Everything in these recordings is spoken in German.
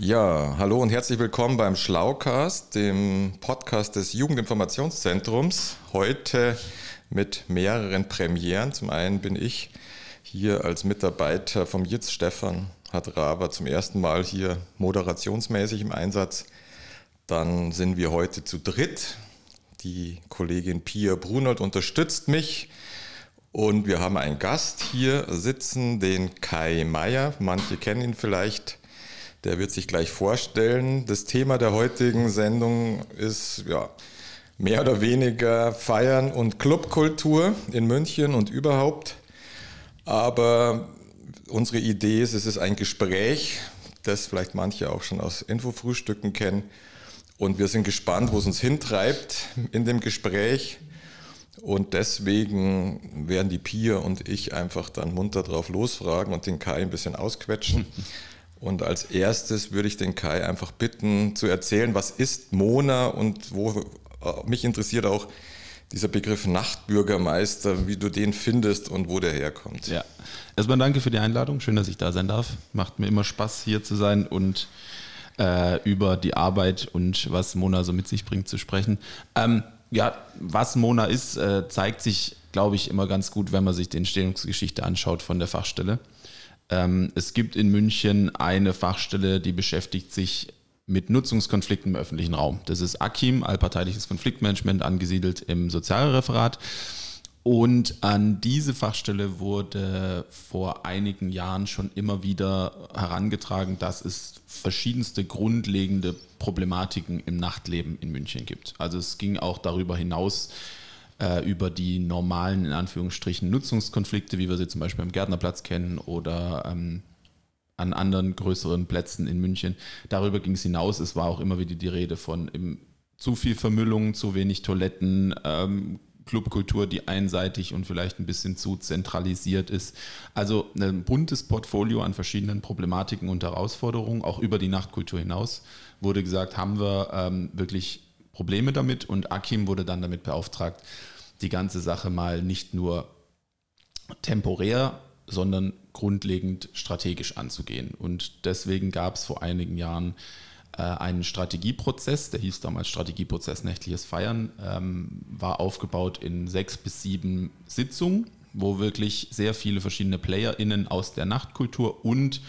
Ja, hallo und herzlich willkommen beim Schlaucast, dem Podcast des Jugendinformationszentrums. Heute mit mehreren Premieren. Zum einen bin ich hier als Mitarbeiter vom JITS Stefan Hadraber zum ersten Mal hier moderationsmäßig im Einsatz. Dann sind wir heute zu dritt. Die Kollegin Pia Brunold unterstützt mich. Und wir haben einen Gast hier sitzen, den Kai Meier. Manche kennen ihn vielleicht der wird sich gleich vorstellen. Das Thema der heutigen Sendung ist ja, mehr oder weniger Feiern und Clubkultur in München und überhaupt. Aber unsere Idee ist, es ist ein Gespräch, das vielleicht manche auch schon aus Infofrühstücken kennen. Und wir sind gespannt, wo es uns hintreibt in dem Gespräch. Und deswegen werden die Pia und ich einfach dann munter drauf losfragen und den Kai ein bisschen ausquetschen. Und als erstes würde ich den Kai einfach bitten zu erzählen, was ist Mona und wo äh, mich interessiert auch dieser Begriff Nachtbürgermeister, wie du den findest und wo der herkommt. Ja, erstmal danke für die Einladung. Schön, dass ich da sein darf. Macht mir immer Spaß, hier zu sein und äh, über die Arbeit und was Mona so mit sich bringt zu sprechen. Ähm, ja, was Mona ist, äh, zeigt sich, glaube ich, immer ganz gut, wenn man sich die Entstehungsgeschichte anschaut von der Fachstelle. Ähm, es gibt in München eine Fachstelle, die beschäftigt sich mit Nutzungskonflikten im öffentlichen Raum. Das ist AKIM, allparteiliches Konfliktmanagement, angesiedelt im Sozialreferat. Und an diese Fachstelle wurde vor einigen Jahren schon immer wieder herangetragen, dass es verschiedenste grundlegende Problematiken im Nachtleben in München gibt. Also es ging auch darüber hinaus, äh, über die normalen, in Anführungsstrichen, Nutzungskonflikte, wie wir sie zum Beispiel am Gärtnerplatz kennen oder ähm, an anderen größeren Plätzen in München. Darüber ging es hinaus. Es war auch immer wieder die Rede von im, zu viel Vermüllung, zu wenig Toiletten, ähm, Clubkultur, die einseitig und vielleicht ein bisschen zu zentralisiert ist. Also ein buntes Portfolio an verschiedenen Problematiken und Herausforderungen, auch über die Nachtkultur hinaus, wurde gesagt, haben wir ähm, wirklich Probleme damit und Akim wurde dann damit beauftragt, die ganze Sache mal nicht nur temporär, sondern grundlegend strategisch anzugehen. Und deswegen gab es vor einigen Jahren äh, einen Strategieprozess, der hieß damals Strategieprozess Nächtliches Feiern, ähm, war aufgebaut in sechs bis sieben Sitzungen, wo wirklich sehr viele verschiedene PlayerInnen aus der Nachtkultur und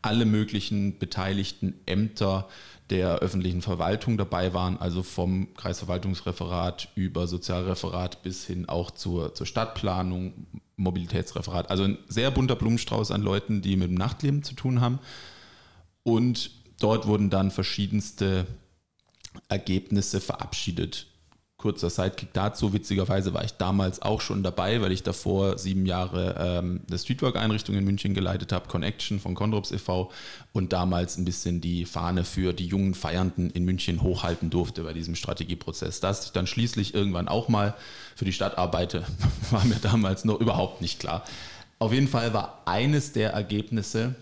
alle möglichen beteiligten Ämter der öffentlichen Verwaltung dabei waren, also vom Kreisverwaltungsreferat über Sozialreferat bis hin auch zur, zur Stadtplanung, Mobilitätsreferat. Also ein sehr bunter Blumenstrauß an Leuten, die mit dem Nachtleben zu tun haben. Und dort wurden dann verschiedenste Ergebnisse verabschiedet kurzer Sidekick dazu. Witzigerweise war ich damals auch schon dabei, weil ich davor sieben Jahre ähm, eine Streetwork-Einrichtung in München geleitet habe, Connection von Condrops e.V. und damals ein bisschen die Fahne für die jungen Feiernden in München hochhalten durfte bei diesem Strategieprozess. Dass ich dann schließlich irgendwann auch mal für die Stadt arbeite, war mir damals noch überhaupt nicht klar. Auf jeden Fall war eines der Ergebnisse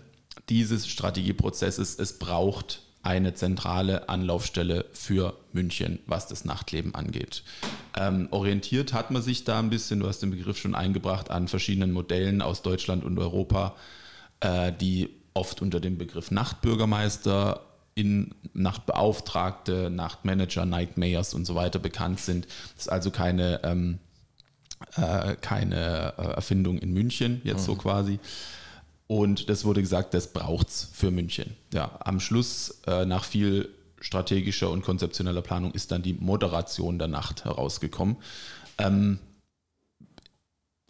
dieses Strategieprozesses, es braucht eine zentrale Anlaufstelle für München, was das Nachtleben angeht. Ähm, orientiert hat man sich da ein bisschen, du hast den Begriff schon eingebracht, an verschiedenen Modellen aus Deutschland und Europa, äh, die oft unter dem Begriff Nachtbürgermeister in Nachtbeauftragte, Nachtmanager, Nightmayors und so weiter bekannt sind. Das ist also keine, ähm, äh, keine äh, Erfindung in München, jetzt mhm. so quasi. Und das wurde gesagt, das braucht's für München. Ja, am Schluss, äh, nach viel strategischer und konzeptioneller Planung, ist dann die Moderation der Nacht herausgekommen. Ähm,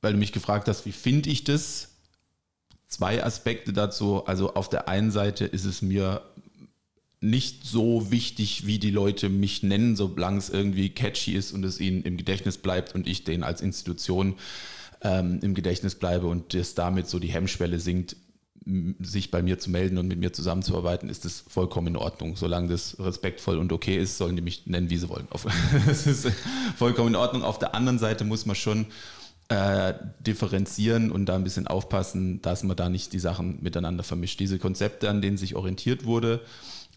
weil du mich gefragt hast, wie finde ich das? Zwei Aspekte dazu. Also auf der einen Seite ist es mir nicht so wichtig, wie die Leute mich nennen, solange es irgendwie catchy ist und es ihnen im Gedächtnis bleibt und ich den als Institution ähm, im Gedächtnis bleibe und das damit so die Hemmschwelle sinkt, sich bei mir zu melden und mit mir zusammenzuarbeiten, ist das vollkommen in Ordnung. Solange das respektvoll und okay ist, sollen die mich nennen, wie sie wollen. Das ist vollkommen in Ordnung. Auf der anderen Seite muss man schon äh, differenzieren und da ein bisschen aufpassen, dass man da nicht die Sachen miteinander vermischt. Diese Konzepte, an denen sich orientiert wurde,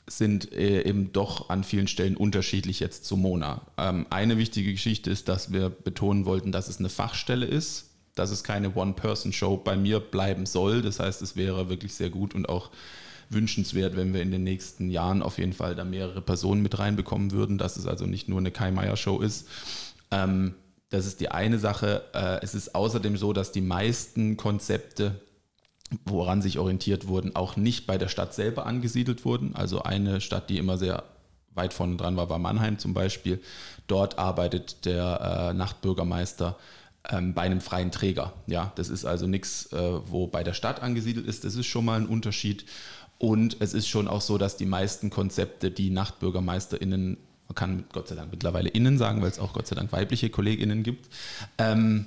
sind äh, eben doch an vielen Stellen unterschiedlich jetzt zu Mona. Ähm, eine wichtige Geschichte ist, dass wir betonen wollten, dass es eine Fachstelle ist dass es keine One-Person-Show bei mir bleiben soll. Das heißt, es wäre wirklich sehr gut und auch wünschenswert, wenn wir in den nächsten Jahren auf jeden Fall da mehrere Personen mit reinbekommen würden, dass es also nicht nur eine Kai Meier Show ist. Ähm, das ist die eine Sache. Äh, es ist außerdem so, dass die meisten Konzepte, woran sich orientiert wurden, auch nicht bei der Stadt selber angesiedelt wurden. Also eine Stadt, die immer sehr weit vorne dran war, war Mannheim zum Beispiel. Dort arbeitet der äh, Nachtbürgermeister bei einem freien Träger. Ja, das ist also nichts, äh, wo bei der Stadt angesiedelt ist. Das ist schon mal ein Unterschied. Und es ist schon auch so, dass die meisten Konzepte, die NachtbürgermeisterInnen, man kann Gott sei Dank mittlerweile innen sagen, weil es auch Gott sei Dank weibliche KollegInnen gibt, ähm,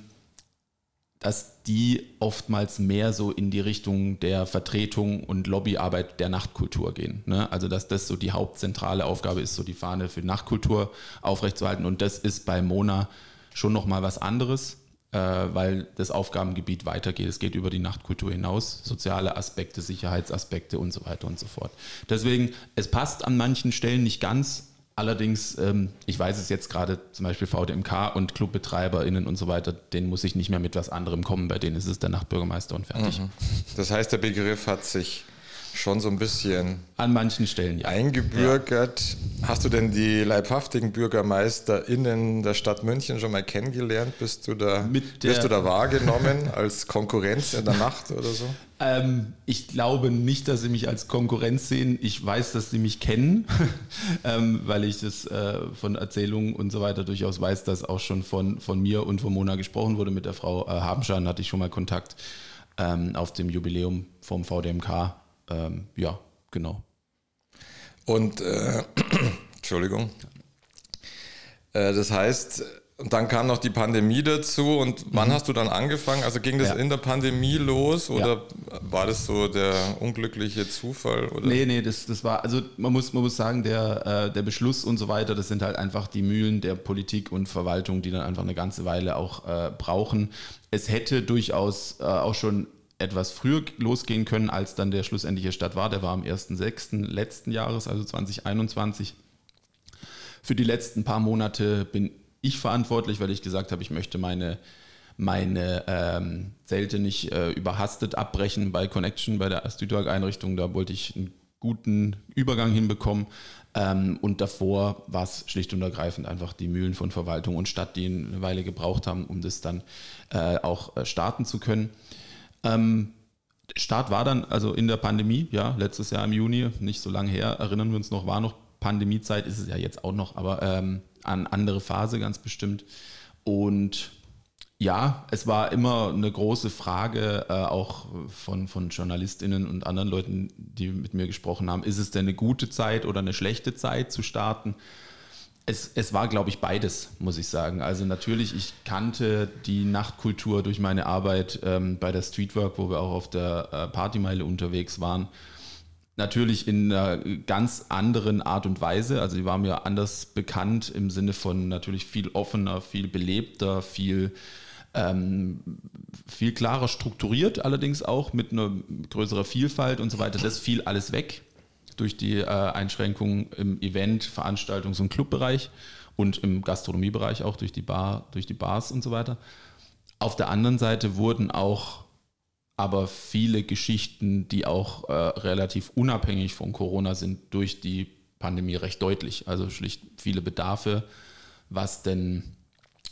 dass die oftmals mehr so in die Richtung der Vertretung und Lobbyarbeit der Nachtkultur gehen. Ne? Also dass das so die hauptzentrale Aufgabe ist, so die Fahne für Nachtkultur aufrechtzuerhalten. Und das ist bei Mona schon nochmal was anderes weil das Aufgabengebiet weitergeht. Es geht über die Nachtkultur hinaus, soziale Aspekte, Sicherheitsaspekte und so weiter und so fort. Deswegen, es passt an manchen Stellen nicht ganz. Allerdings, ähm, ich weiß es jetzt gerade, zum Beispiel VDMK und ClubbetreiberInnen und so weiter, denen muss ich nicht mehr mit was anderem kommen, bei denen ist es der Nachtbürgermeister und fertig. Mhm. Das heißt, der Begriff hat sich schon so ein bisschen an manchen Stellen ja. eingebürgert. Ja. Hast du denn die leibhaftigen BürgermeisterInnen der Stadt München schon mal kennengelernt? Bist du da, bist du da wahrgenommen als Konkurrenz in der Nacht oder so? Ähm, ich glaube nicht, dass sie mich als Konkurrenz sehen. Ich weiß, dass sie mich kennen, ähm, weil ich das äh, von Erzählungen und so weiter durchaus weiß, dass auch schon von, von mir und von Mona gesprochen wurde. Mit der Frau äh, Habenschan hatte ich schon mal Kontakt ähm, auf dem Jubiläum vom VDMK ähm, ja, genau. Und, äh, Entschuldigung. Äh, das heißt, dann kam noch die Pandemie dazu und wann mhm. hast du dann angefangen? Also ging das ja. in der Pandemie los oder ja. war das so der unglückliche Zufall? Oder? Nee, nee, das, das war, also man muss, man muss sagen, der, äh, der Beschluss und so weiter, das sind halt einfach die Mühlen der Politik und Verwaltung, die dann einfach eine ganze Weile auch äh, brauchen. Es hätte durchaus äh, auch schon etwas früher losgehen können, als dann der schlussendliche Start war. Der war am 1.6. letzten Jahres, also 2021. Für die letzten paar Monate bin ich verantwortlich, weil ich gesagt habe, ich möchte meine, meine ähm, Zelte nicht äh, überhastet abbrechen bei Connection, bei der Astüdorg-Einrichtung. Da wollte ich einen guten Übergang hinbekommen. Ähm, und davor war es schlicht und ergreifend einfach die Mühlen von Verwaltung und Stadt, die eine Weile gebraucht haben, um das dann äh, auch äh, starten zu können. Ähm, Start war dann also in der Pandemie, ja, letztes Jahr im Juni, nicht so lange her, erinnern wir uns noch, war noch Pandemiezeit, ist es ja jetzt auch noch, aber ähm, an andere Phase ganz bestimmt. Und ja, es war immer eine große Frage, äh, auch von, von JournalistInnen und anderen Leuten, die mit mir gesprochen haben, ist es denn eine gute Zeit oder eine schlechte Zeit zu starten? Es, es war, glaube ich, beides, muss ich sagen. Also natürlich, ich kannte die Nachtkultur durch meine Arbeit ähm, bei der Streetwork, wo wir auch auf der äh, Partymeile unterwegs waren. Natürlich in einer ganz anderen Art und Weise. Also die war mir anders bekannt im Sinne von natürlich viel offener, viel belebter, viel, ähm, viel klarer strukturiert, allerdings auch mit einer größeren Vielfalt und so weiter. Das fiel alles weg durch die äh, Einschränkungen im Event-, Veranstaltungs- und Clubbereich und im Gastronomiebereich auch durch die Bar, durch die Bars und so weiter. Auf der anderen Seite wurden auch aber viele Geschichten, die auch äh, relativ unabhängig von Corona sind, durch die Pandemie recht deutlich. Also schlicht viele Bedarfe, was denn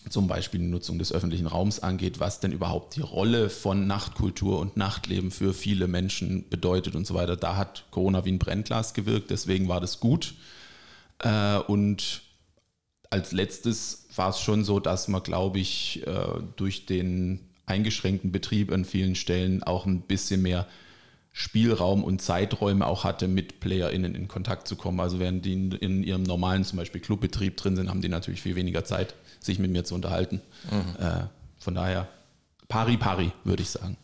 zum Beispiel die Nutzung des öffentlichen Raums angeht, was denn überhaupt die Rolle von Nachtkultur und Nachtleben für viele Menschen bedeutet und so weiter. Da hat Corona wie ein Brennglas gewirkt, deswegen war das gut. Äh, und als letztes war es schon so, dass man, glaube ich, äh, durch den eingeschränkten Betrieb an vielen Stellen auch ein bisschen mehr Spielraum und Zeiträume auch hatte, mit PlayerInnen in Kontakt zu kommen. Also während die in, in ihrem normalen zum Beispiel Clubbetrieb drin sind, haben die natürlich viel weniger Zeit, sich mit mir zu unterhalten. Mhm. Äh, von daher pari pari, würde ich sagen.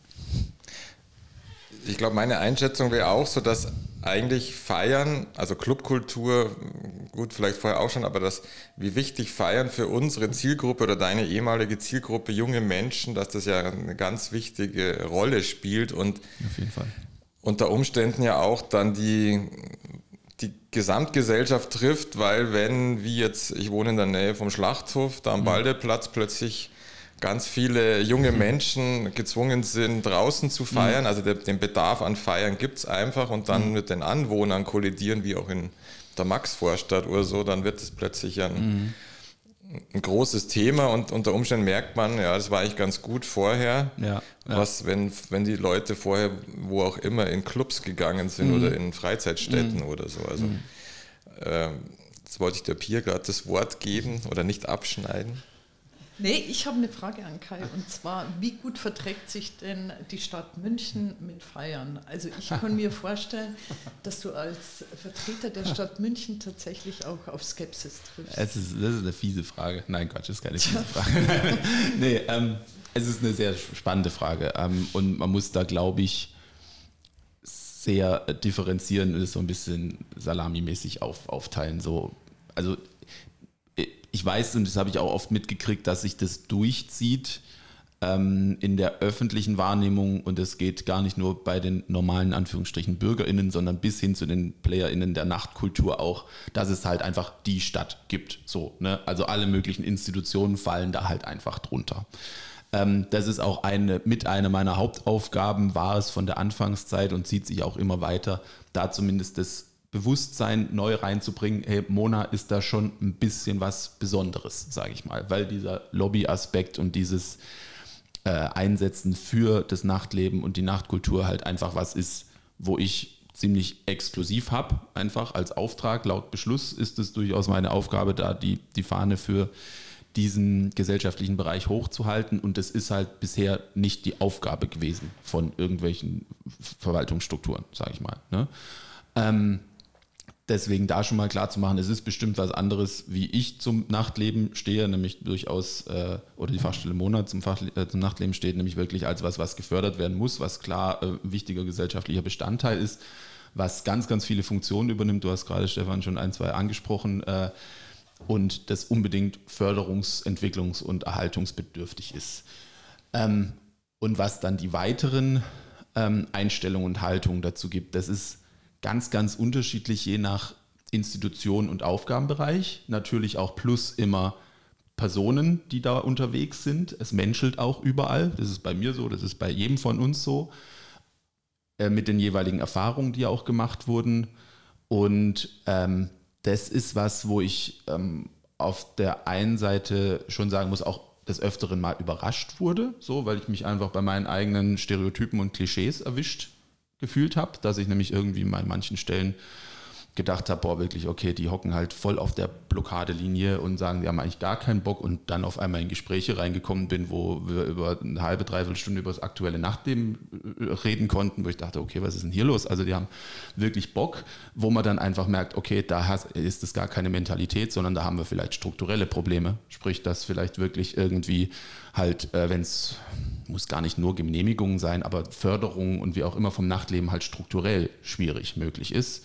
Ich glaube, meine Einschätzung wäre auch so, dass eigentlich Feiern, also Clubkultur, gut, vielleicht vorher auch schon, aber das, wie wichtig Feiern für unsere Zielgruppe oder deine ehemalige Zielgruppe, junge Menschen, dass das ja eine ganz wichtige Rolle spielt und unter Umständen ja auch dann die Gesamtgesellschaft trifft, weil wenn, wie jetzt, ich wohne in der Nähe vom Schlachthof, da am mhm. Baldeplatz plötzlich ganz viele junge Menschen gezwungen sind, draußen zu feiern. Mhm. Also der, den Bedarf an Feiern gibt es einfach und dann mhm. mit den Anwohnern kollidieren, wie auch in der Maxvorstadt oder so, dann wird es plötzlich ein, mhm. Ein großes Thema und unter Umständen merkt man, ja, das war eigentlich ganz gut vorher. Ja, ja. Was, wenn, wenn die Leute vorher, wo auch immer, in Clubs gegangen sind mhm. oder in Freizeitstätten mhm. oder so. Also mhm. äh, jetzt wollte ich der Pier gerade das Wort geben oder nicht abschneiden. Nee, ich habe eine Frage an Kai und zwar, wie gut verträgt sich denn die Stadt München mit Feiern? Also ich kann mir vorstellen, dass du als Vertreter der Stadt München tatsächlich auch auf Skepsis triffst. Es ist, das ist eine fiese Frage. Nein, Quatsch, ist keine fiese Frage. nee, ähm, es ist eine sehr spannende Frage ähm, und man muss da, glaube ich, sehr differenzieren und es so ein bisschen salamimäßig auf, aufteilen. So, also ich weiß, und das habe ich auch oft mitgekriegt, dass sich das durchzieht ähm, in der öffentlichen Wahrnehmung und es geht gar nicht nur bei den normalen Anführungsstrichen BürgerInnen, sondern bis hin zu den PlayerInnen der Nachtkultur auch, dass es halt einfach die Stadt gibt. So, ne? Also alle möglichen Institutionen fallen da halt einfach drunter. Ähm, das ist auch eine, mit einer meiner Hauptaufgaben, war es von der Anfangszeit und zieht sich auch immer weiter, da zumindest das Bewusstsein neu reinzubringen, hey, Mona ist da schon ein bisschen was Besonderes, sage ich mal, weil dieser Lobbyaspekt und dieses äh, Einsetzen für das Nachtleben und die Nachtkultur halt einfach was ist, wo ich ziemlich exklusiv habe, einfach als Auftrag. Laut Beschluss ist es durchaus meine Aufgabe, da die, die Fahne für diesen gesellschaftlichen Bereich hochzuhalten. Und das ist halt bisher nicht die Aufgabe gewesen von irgendwelchen Verwaltungsstrukturen, sage ich mal. Ne? Ähm, Deswegen da schon mal klar zu machen, es ist bestimmt was anderes, wie ich zum Nachtleben stehe, nämlich durchaus, äh, oder die Fachstelle Monat zum, Fach, äh, zum Nachtleben steht, nämlich wirklich als was, was gefördert werden muss, was klar äh, wichtiger gesellschaftlicher Bestandteil ist, was ganz, ganz viele Funktionen übernimmt. Du hast gerade, Stefan, schon ein, zwei angesprochen. Äh, und das unbedingt förderungs-, entwicklungs- und erhaltungsbedürftig ist. Ähm, und was dann die weiteren ähm, Einstellungen und Haltungen dazu gibt, das ist ganz, ganz unterschiedlich je nach Institution und Aufgabenbereich. Natürlich auch plus immer Personen, die da unterwegs sind. Es menschelt auch überall. Das ist bei mir so, das ist bei jedem von uns so. Äh, mit den jeweiligen Erfahrungen, die auch gemacht wurden. Und ähm, das ist was, wo ich ähm, auf der einen Seite schon sagen muss, auch des Öfteren mal überrascht wurde, so, weil ich mich einfach bei meinen eigenen Stereotypen und Klischees erwischt gefühlt habe, dass ich nämlich irgendwie an manchen Stellen gedacht habe, boah, wirklich, okay, die hocken halt voll auf der Blockadelinie und sagen, die haben eigentlich gar keinen Bock und dann auf einmal in Gespräche reingekommen bin, wo wir über eine halbe, dreiviertel Stunde über das aktuelle Nachtleben äh, reden konnten, wo ich dachte, okay, was ist denn hier los? Also die haben wirklich Bock, wo man dann einfach merkt, okay, da ist es gar keine Mentalität, sondern da haben wir vielleicht strukturelle Probleme, sprich, dass vielleicht wirklich irgendwie halt, äh, wenn es muss gar nicht nur Genehmigungen sein, aber Förderung und wie auch immer vom Nachtleben halt strukturell schwierig möglich ist.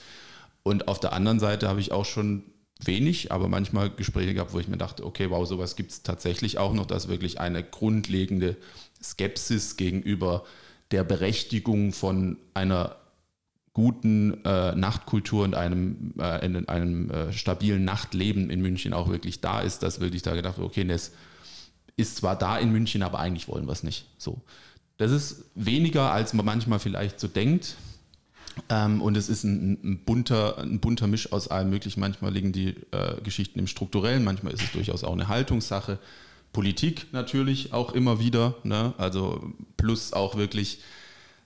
Und auf der anderen Seite habe ich auch schon wenig, aber manchmal Gespräche gehabt, wo ich mir dachte, okay, wow, sowas gibt es tatsächlich auch noch, dass wirklich eine grundlegende Skepsis gegenüber der Berechtigung von einer guten äh, Nachtkultur und einem, äh, in einem äh, stabilen Nachtleben in München auch wirklich da ist, dass wirklich da gedacht wird, okay, das ist zwar da in München, aber eigentlich wollen wir es nicht. So. Das ist weniger, als man manchmal vielleicht so denkt. Ähm, und es ist ein, ein, bunter, ein bunter Misch aus allem Möglichen. Manchmal liegen die äh, Geschichten im Strukturellen, manchmal ist es durchaus auch eine Haltungssache. Politik natürlich auch immer wieder. Ne? Also plus auch wirklich,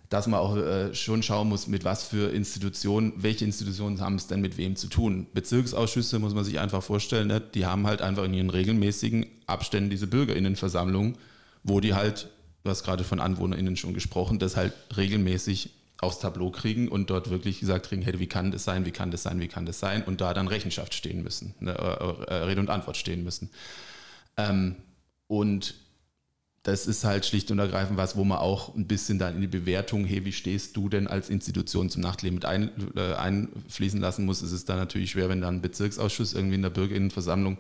dass man auch äh, schon schauen muss, mit was für Institutionen, welche Institutionen haben es denn mit wem zu tun. Bezirksausschüsse muss man sich einfach vorstellen, ne? die haben halt einfach in ihren regelmäßigen Abständen diese Bürgerinnenversammlung, wo die halt, du hast gerade von AnwohnerInnen schon gesprochen, das halt regelmäßig aufs Tableau kriegen und dort wirklich gesagt kriegen, hey, wie kann das sein, wie kann das sein, wie kann das sein und da dann Rechenschaft stehen müssen, ne, äh, äh, Rede und Antwort stehen müssen. Ähm, und das ist halt schlicht und ergreifend was, wo man auch ein bisschen dann in die Bewertung, hey, wie stehst du denn als Institution zum Nachtleben mit ein, äh, einfließen lassen muss. Es ist dann natürlich schwer, wenn dann ein Bezirksausschuss irgendwie in der Bürgerinnenversammlung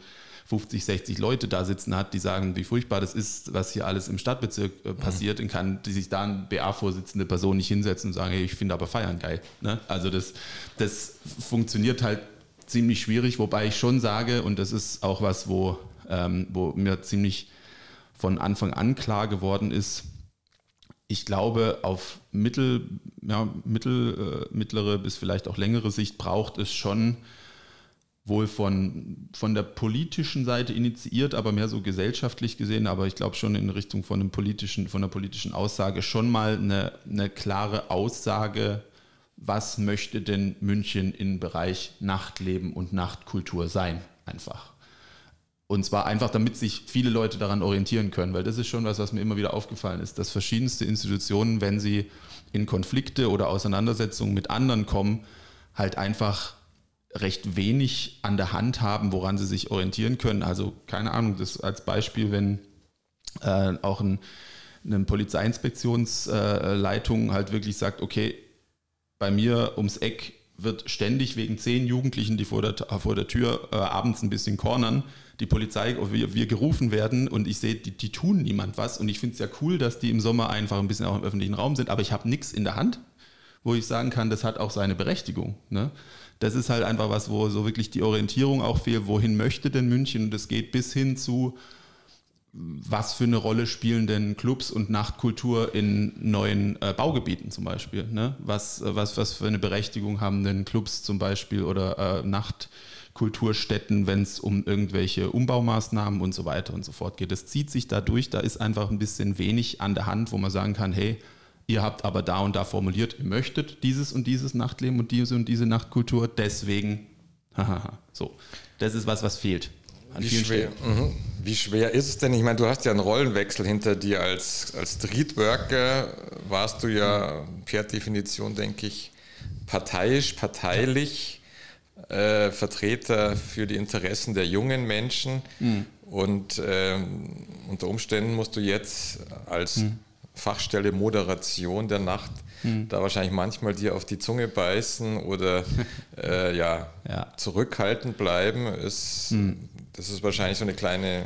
50, 60 Leute da sitzen hat, die sagen, wie furchtbar das ist, was hier alles im Stadtbezirk äh, passiert, dann kann die sich da eine BA-Vorsitzende Person nicht hinsetzen und sagen, hey, ich finde aber Feiern geil. Ne? Also das, das funktioniert halt ziemlich schwierig, wobei ich schon sage, und das ist auch was, wo, ähm, wo mir ziemlich von Anfang an klar geworden ist, ich glaube, auf mittel, ja, mittel, äh, mittlere bis vielleicht auch längere Sicht braucht es schon wohl von, von der politischen Seite initiiert, aber mehr so gesellschaftlich gesehen, aber ich glaube schon in Richtung von, einem politischen, von einer politischen Aussage schon mal eine, eine klare Aussage, was möchte denn München im Bereich Nachtleben und Nachtkultur sein, einfach. Und zwar einfach, damit sich viele Leute daran orientieren können, weil das ist schon was, was mir immer wieder aufgefallen ist, dass verschiedenste Institutionen, wenn sie in Konflikte oder Auseinandersetzungen mit anderen kommen, halt einfach recht wenig an der Hand haben, woran sie sich orientieren können. Also keine Ahnung, das als Beispiel, wenn äh, auch ein, eine Polizeiinspektionsleitung äh, halt wirklich sagt, okay, bei mir ums Eck wird ständig wegen zehn Jugendlichen, die vor der, vor der Tür äh, abends ein bisschen cornern, die Polizei, wir, wir gerufen werden und ich sehe, die, die tun niemand was. Und ich finde es ja cool, dass die im Sommer einfach ein bisschen auch im öffentlichen Raum sind, aber ich habe nichts in der Hand, wo ich sagen kann, das hat auch seine Berechtigung. Ne? Das ist halt einfach was, wo so wirklich die Orientierung auch fehlt, wohin möchte denn München? Und das geht bis hin zu, was für eine Rolle spielen denn Clubs und Nachtkultur in neuen äh, Baugebieten zum Beispiel? Ne? Was, was, was für eine Berechtigung haben denn Clubs zum Beispiel oder äh, Nacht Kulturstätten, wenn es um irgendwelche Umbaumaßnahmen und so weiter und so fort geht. Das zieht sich dadurch, da ist einfach ein bisschen wenig an der Hand, wo man sagen kann, hey, ihr habt aber da und da formuliert, ihr möchtet dieses und dieses Nachtleben und diese und diese Nachtkultur, deswegen, hahaha, so. Das ist was, was fehlt. Wie schwer, mhm. Wie schwer ist es denn? Ich meine, du hast ja einen Rollenwechsel hinter dir. Als, als Streetworker warst du ja per Definition, denke ich, parteiisch, parteilich äh, Vertreter für die Interessen der jungen Menschen. Mhm. Und äh, unter Umständen musst du jetzt als mhm. Fachstelle Moderation der Nacht mhm. da wahrscheinlich manchmal dir auf die Zunge beißen oder äh, ja, ja, zurückhaltend bleiben. Ist, hm. Das ist wahrscheinlich so eine kleine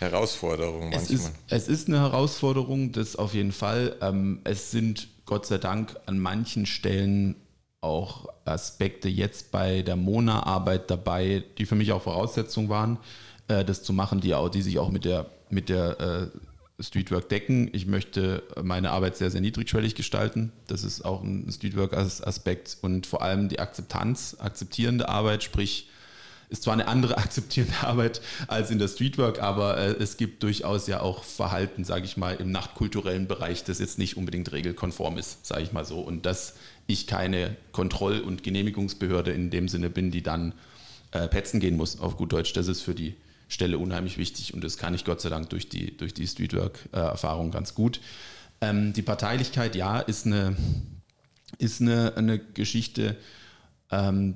Herausforderung manchmal. Es ist, es ist eine Herausforderung, das auf jeden Fall. Ähm, es sind Gott sei Dank an manchen Stellen auch Aspekte jetzt bei der Mona-Arbeit dabei, die für mich auch Voraussetzung waren, äh, das zu machen, die, auch, die sich auch mit der, mit der äh, Streetwork decken. Ich möchte meine Arbeit sehr, sehr niedrigschwellig gestalten. Das ist auch ein Streetwork-Aspekt und vor allem die Akzeptanz, akzeptierende Arbeit, sprich, ist zwar eine andere akzeptierende Arbeit als in der Streetwork, aber äh, es gibt durchaus ja auch Verhalten, sage ich mal, im nachtkulturellen Bereich, das jetzt nicht unbedingt regelkonform ist, sage ich mal so. Und dass ich keine Kontroll- und Genehmigungsbehörde in dem Sinne bin, die dann äh, petzen gehen muss, auf gut Deutsch, das ist für die Stelle unheimlich wichtig und das kann ich Gott sei Dank durch die, durch die Streetwork-Erfahrung ganz gut. Ähm, die Parteilichkeit, ja, ist eine, ist eine, eine Geschichte, ähm,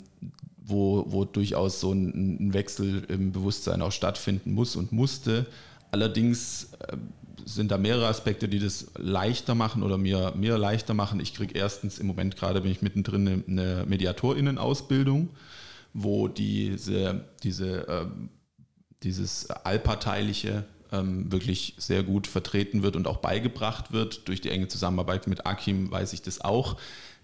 wo, wo durchaus so ein, ein, Wechsel im Bewusstsein auch stattfinden muss und musste. Allerdings äh, sind da mehrere Aspekte, die das leichter machen oder mir, mir leichter machen. Ich kriege erstens im Moment gerade bin ich mittendrin eine Mediatorinnen-Ausbildung, wo diese, diese, äh, dieses allparteiliche ähm, wirklich sehr gut vertreten wird und auch beigebracht wird. Durch die enge Zusammenarbeit mit Akim weiß ich das auch.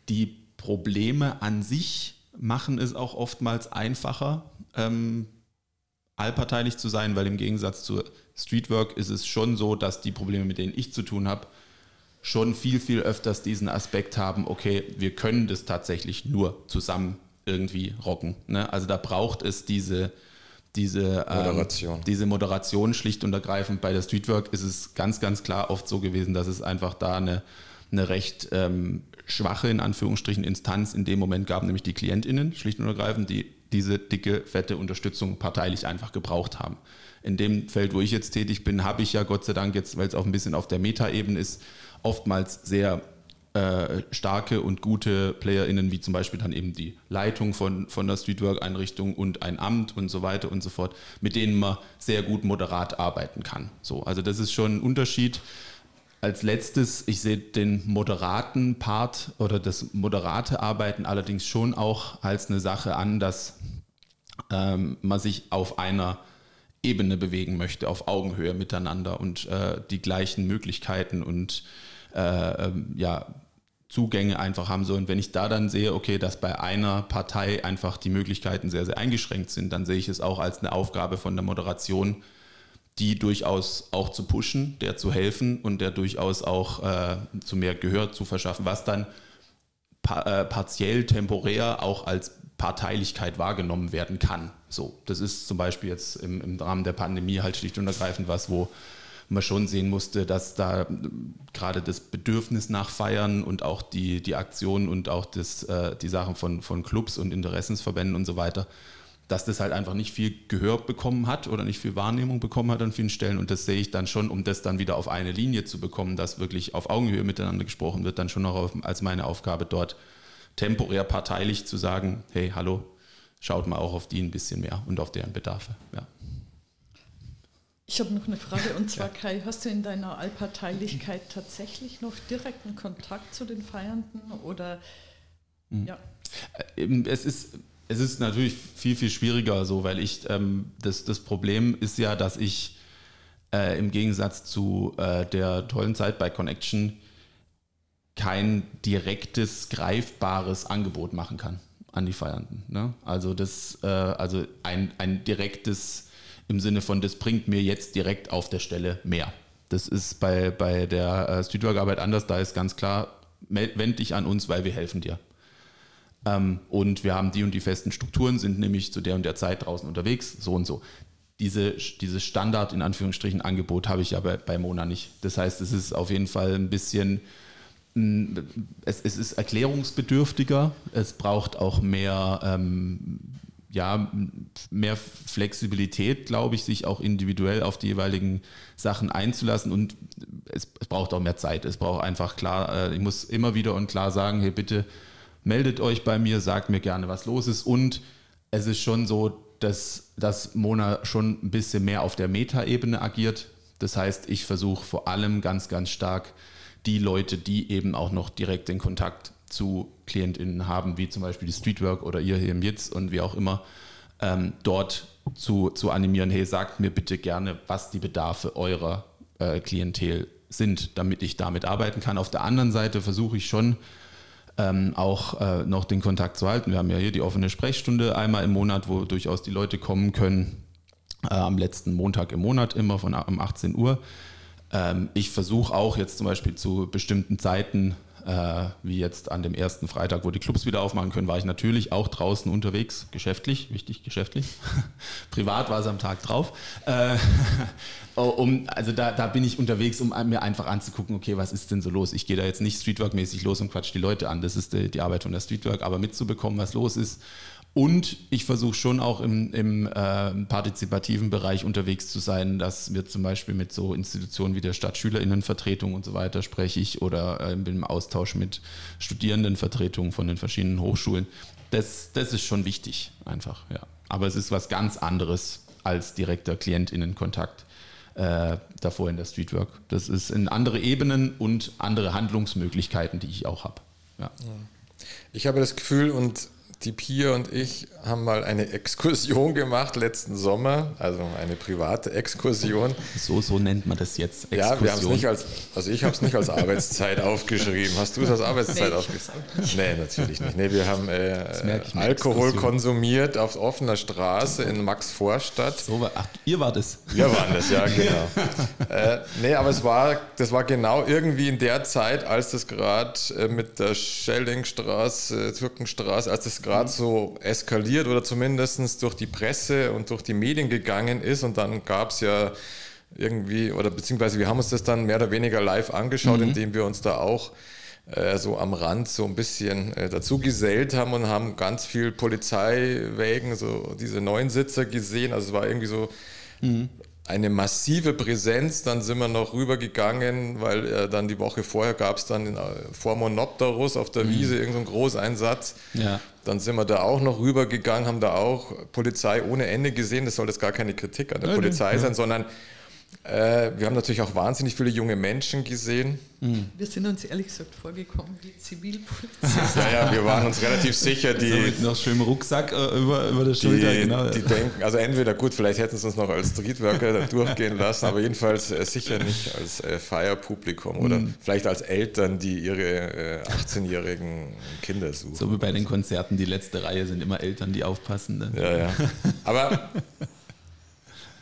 Die Probleme an sich machen es auch oftmals einfacher, ähm, allparteilich zu sein, weil im Gegensatz zur Streetwork ist es schon so, dass die Probleme, mit denen ich zu tun habe, schon viel, viel öfters diesen Aspekt haben, okay, wir können das tatsächlich nur zusammen irgendwie rocken. Ne? Also da braucht es diese, diese Moderation. Ähm, diese Moderation schlicht und ergreifend. Bei der Streetwork ist es ganz, ganz klar oft so gewesen, dass es einfach da eine, eine recht ähm, schwache, in Anführungsstrichen, Instanz in dem Moment gab, nämlich die KlientInnen, schlicht und ergreifend, die diese dicke, fette Unterstützung parteilich einfach gebraucht haben. In dem Feld, wo ich jetzt tätig bin, habe ich ja Gott sei Dank jetzt, weil es auch ein bisschen auf der Meta-Ebene ist, oftmals sehr äh, starke und gute PlayerInnen, wie zum Beispiel dann eben die Leitung von, von der Streetwork-Einrichtung und ein Amt und so weiter und so fort, mit denen man sehr gut moderat arbeiten kann. So, also das ist schon ein Unterschied. Als letztes, ich sehe den moderaten Part oder das moderate Arbeiten allerdings schon auch als eine Sache an, dass ähm, man sich auf einer Ebene bewegen möchte, auf Augenhöhe miteinander und äh, die gleichen Möglichkeiten und äh, ähm, ja, Zugänge einfach haben soll. Und wenn ich da dann sehe, okay, dass bei einer Partei einfach die Möglichkeiten sehr, sehr eingeschränkt sind, dann sehe ich es auch als eine Aufgabe von der Moderation, die durchaus auch zu pushen, der zu helfen und der durchaus auch äh, zu mehr Gehör zu verschaffen, was dann pa äh, partiell, temporär auch als Parteilichkeit wahrgenommen werden kann. So, das ist zum Beispiel jetzt im, im Rahmen der Pandemie halt schlicht und ergreifend was, wo man schon sehen musste, dass da gerade das Bedürfnis nach Feiern und auch die, die Aktionen und auch das, äh, die Sachen von, von Clubs und Interessensverbänden und so weiter, dass das halt einfach nicht viel Gehör bekommen hat oder nicht viel Wahrnehmung bekommen hat an vielen Stellen. Und das sehe ich dann schon, um das dann wieder auf eine Linie zu bekommen, dass wirklich auf Augenhöhe miteinander gesprochen wird, dann schon noch auf, als meine Aufgabe dort temporär parteilich zu sagen, hey, hallo, schaut mal auch auf die ein bisschen mehr und auf deren Bedarfe. Ja. Ich habe noch eine Frage und zwar, Kai, hast du in deiner Allparteilichkeit tatsächlich noch direkten Kontakt zu den Feiernden oder mhm. ja? Äh, es ist, es ist natürlich viel, viel schwieriger so, weil ich, ähm, das, das Problem ist ja, dass ich äh, im Gegensatz zu äh, der tollen Zeit bei Connection kein direktes, greifbares Angebot machen kann an die Feiernden. Ne? Also das, äh, also ein, ein direktes im Sinne von, das bringt mir jetzt direkt auf der Stelle mehr. Das ist bei, bei der äh, Streetwork-Arbeit anders. Da ist ganz klar, wend dich an uns, weil wir helfen dir. Ähm, und wir haben die und die festen Strukturen, sind nämlich zu der und der Zeit draußen unterwegs, so und so. Diese, dieses Standard, in Anführungsstrichen, Angebot habe ich ja bei, bei Mona nicht. Das heißt, es ist auf jeden Fall ein bisschen, mm, es, es ist erklärungsbedürftiger, es braucht auch mehr ähm, ja, mehr Flexibilität, glaube ich, sich auch individuell auf die jeweiligen Sachen einzulassen und es, es braucht auch mehr Zeit. Es braucht einfach klar, äh, ich muss immer wieder und klar sagen, hey, bitte meldet euch bei mir, sagt mir gerne, was los ist und es ist schon so, dass, dass Mona schon ein bisschen mehr auf der Metaebene agiert. Das heißt, ich versuche vor allem ganz, ganz stark die Leute, die eben auch noch direkt in Kontakt zu KlientInnen haben, wie zum Beispiel die Streetwork oder ihr hier im Jitz und wie auch immer, ähm, dort zu, zu animieren, hey, sagt mir bitte gerne, was die Bedarfe eurer äh, Klientel sind, damit ich damit arbeiten kann. Auf der anderen Seite versuche ich schon ähm, auch äh, noch den Kontakt zu halten. Wir haben ja hier die offene Sprechstunde einmal im Monat, wo durchaus die Leute kommen können, äh, am letzten Montag im Monat immer von um 18 Uhr. Ähm, ich versuche auch jetzt zum Beispiel zu bestimmten Zeiten äh, wie jetzt an dem ersten Freitag, wo die Clubs wieder aufmachen können, war ich natürlich auch draußen unterwegs, geschäftlich, wichtig, geschäftlich. Privat war es am Tag drauf. Äh, um, also da, da bin ich unterwegs, um mir einfach anzugucken, okay, was ist denn so los? Ich gehe da jetzt nicht Streetwork-mäßig los und quatsch die Leute an. Das ist die, die Arbeit von der Streetwork, aber mitzubekommen, was los ist und ich versuche schon auch im, im äh, partizipativen Bereich unterwegs zu sein, dass wir zum Beispiel mit so Institutionen wie der Stadtschülerinnenvertretung und so weiter spreche ich oder äh, bin im Austausch mit Studierendenvertretungen von den verschiedenen Hochschulen. Das, das ist schon wichtig, einfach, ja. Aber es ist was ganz anderes als direkter KlientInnenkontakt äh, davor in der Streetwork. Das ist in andere Ebenen und andere Handlungsmöglichkeiten, die ich auch habe. Ja. Ich habe das Gefühl, und die Pia und ich haben mal eine Exkursion gemacht letzten Sommer, also eine private Exkursion. So, so nennt man das jetzt. Exkursion. Ja, wir haben es nicht als, also ich habe es nicht als Arbeitszeit aufgeschrieben. Hast du es als Arbeitszeit nee, aufgeschrieben? Nee, natürlich nicht. Nee, wir haben äh, Alkohol konsumiert auf offener Straße in Max-Vorstadt. So, ach, ihr wart es. Wir waren das, ja, genau. äh, nee, aber es war, das war genau irgendwie in der Zeit, als das gerade äh, mit der Schellingstraße, Türkenstraße, als das gerade so eskaliert oder zumindest durch die Presse und durch die Medien gegangen ist. Und dann gab es ja irgendwie, oder beziehungsweise wir haben uns das dann mehr oder weniger live angeschaut, mhm. indem wir uns da auch äh, so am Rand so ein bisschen äh, dazu gesellt haben und haben ganz viel Polizeiwägen, so diese neuen Sitzer gesehen. Also es war irgendwie so mhm eine massive Präsenz. Dann sind wir noch rübergegangen, weil äh, dann die Woche vorher gab es dann in, äh, vor Monopterus auf der mhm. Wiese irgendeinen so Großeinsatz. Ja. Dann sind wir da auch noch rübergegangen, haben da auch Polizei ohne Ende gesehen. Das soll jetzt gar keine Kritik an der ja, Polizei ja. sein, sondern äh, wir haben natürlich auch wahnsinnig viele junge Menschen gesehen. Mhm. Wir sind uns ehrlich gesagt vorgekommen wie Zivilpolizisten. ja, ja, wir waren uns relativ sicher, die. So mit noch schönem Rucksack äh, über, über der Schulter, die, genau. Die denken, also entweder gut, vielleicht hätten sie uns noch als Streetworker durchgehen lassen, aber jedenfalls äh, sicher nicht als äh, Feierpublikum oder mhm. vielleicht als Eltern, die ihre 18-jährigen äh, Kinder suchen. So wie bei den Konzerten, die letzte Reihe sind immer Eltern, die aufpassen. Ne? Ja, ja. Aber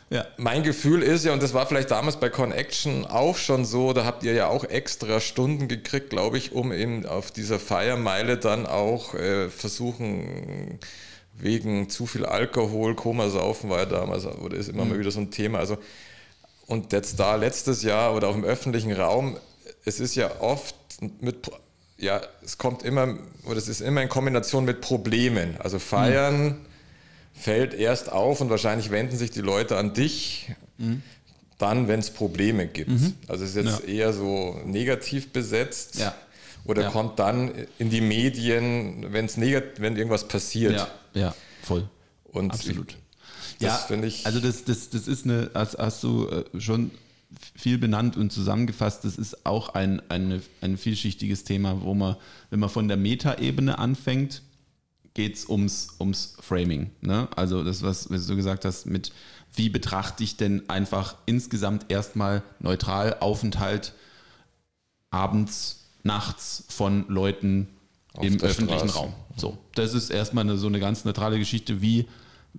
ja. Mein Gefühl ist ja, und das war vielleicht damals bei Connection auch schon so, da habt ihr ja auch extra Stunden gekriegt, glaube ich, um eben auf dieser Feiermeile dann auch äh, versuchen, wegen zu viel Alkohol, Komasaufen war ja damals, oder ist immer mhm. mal wieder so ein Thema. Also, und jetzt da letztes Jahr oder auch im öffentlichen Raum, es ist ja oft mit, ja, es kommt immer, oder es ist immer in Kombination mit Problemen. Also feiern. Mhm fällt erst auf und wahrscheinlich wenden sich die Leute an dich, mhm. dann, wenn es Probleme gibt. Mhm. Also es ist jetzt ja. eher so negativ besetzt. Ja. Oder ja. kommt dann in die Medien, wenn's wenn irgendwas passiert. Ja, ja voll. Und Absolut. Das finde ich. Also das, das, das ist eine, hast, hast du äh, schon viel benannt und zusammengefasst, das ist auch ein, eine, ein vielschichtiges Thema, wo man, wenn man von der Metaebene anfängt, geht es ums, ums Framing. Ne? Also das, was, was du gesagt hast, mit wie betrachte ich denn einfach insgesamt erstmal neutral Aufenthalt abends, nachts von Leuten Auf im öffentlichen Straße. Raum. So, das ist erstmal eine, so eine ganz neutrale Geschichte, wie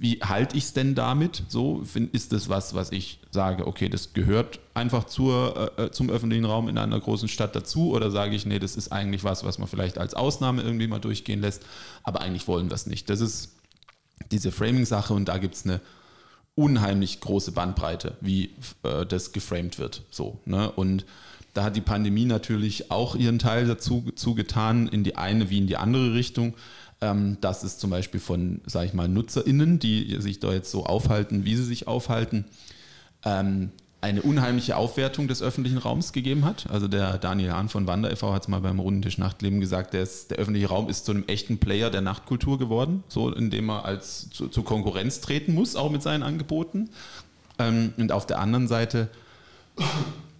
wie halte ich es denn damit? So, ist das was, was ich sage, okay, das gehört einfach zur, äh, äh, zum öffentlichen Raum in einer großen Stadt dazu? Oder sage ich, nee, das ist eigentlich was, was man vielleicht als Ausnahme irgendwie mal durchgehen lässt, aber eigentlich wollen wir es nicht. Das ist diese Framing-Sache und da gibt es eine unheimlich große Bandbreite, wie äh, das geframed wird. So, ne? Und da hat die Pandemie natürlich auch ihren Teil dazu, dazu getan, in die eine wie in die andere Richtung. Ähm, das ist zum Beispiel von, sage ich mal, NutzerInnen, die sich da jetzt so aufhalten, wie sie sich aufhalten, ähm, eine unheimliche Aufwertung des öffentlichen Raums gegeben hat. Also der Daniel Hahn von Wander e.V. hat es mal beim Rundentisch Nachtleben gesagt, der, ist, der, öffentliche Raum ist zu einem echten Player der Nachtkultur geworden, so indem er als zu, zur Konkurrenz treten muss, auch mit seinen Angeboten. Ähm, und auf der anderen Seite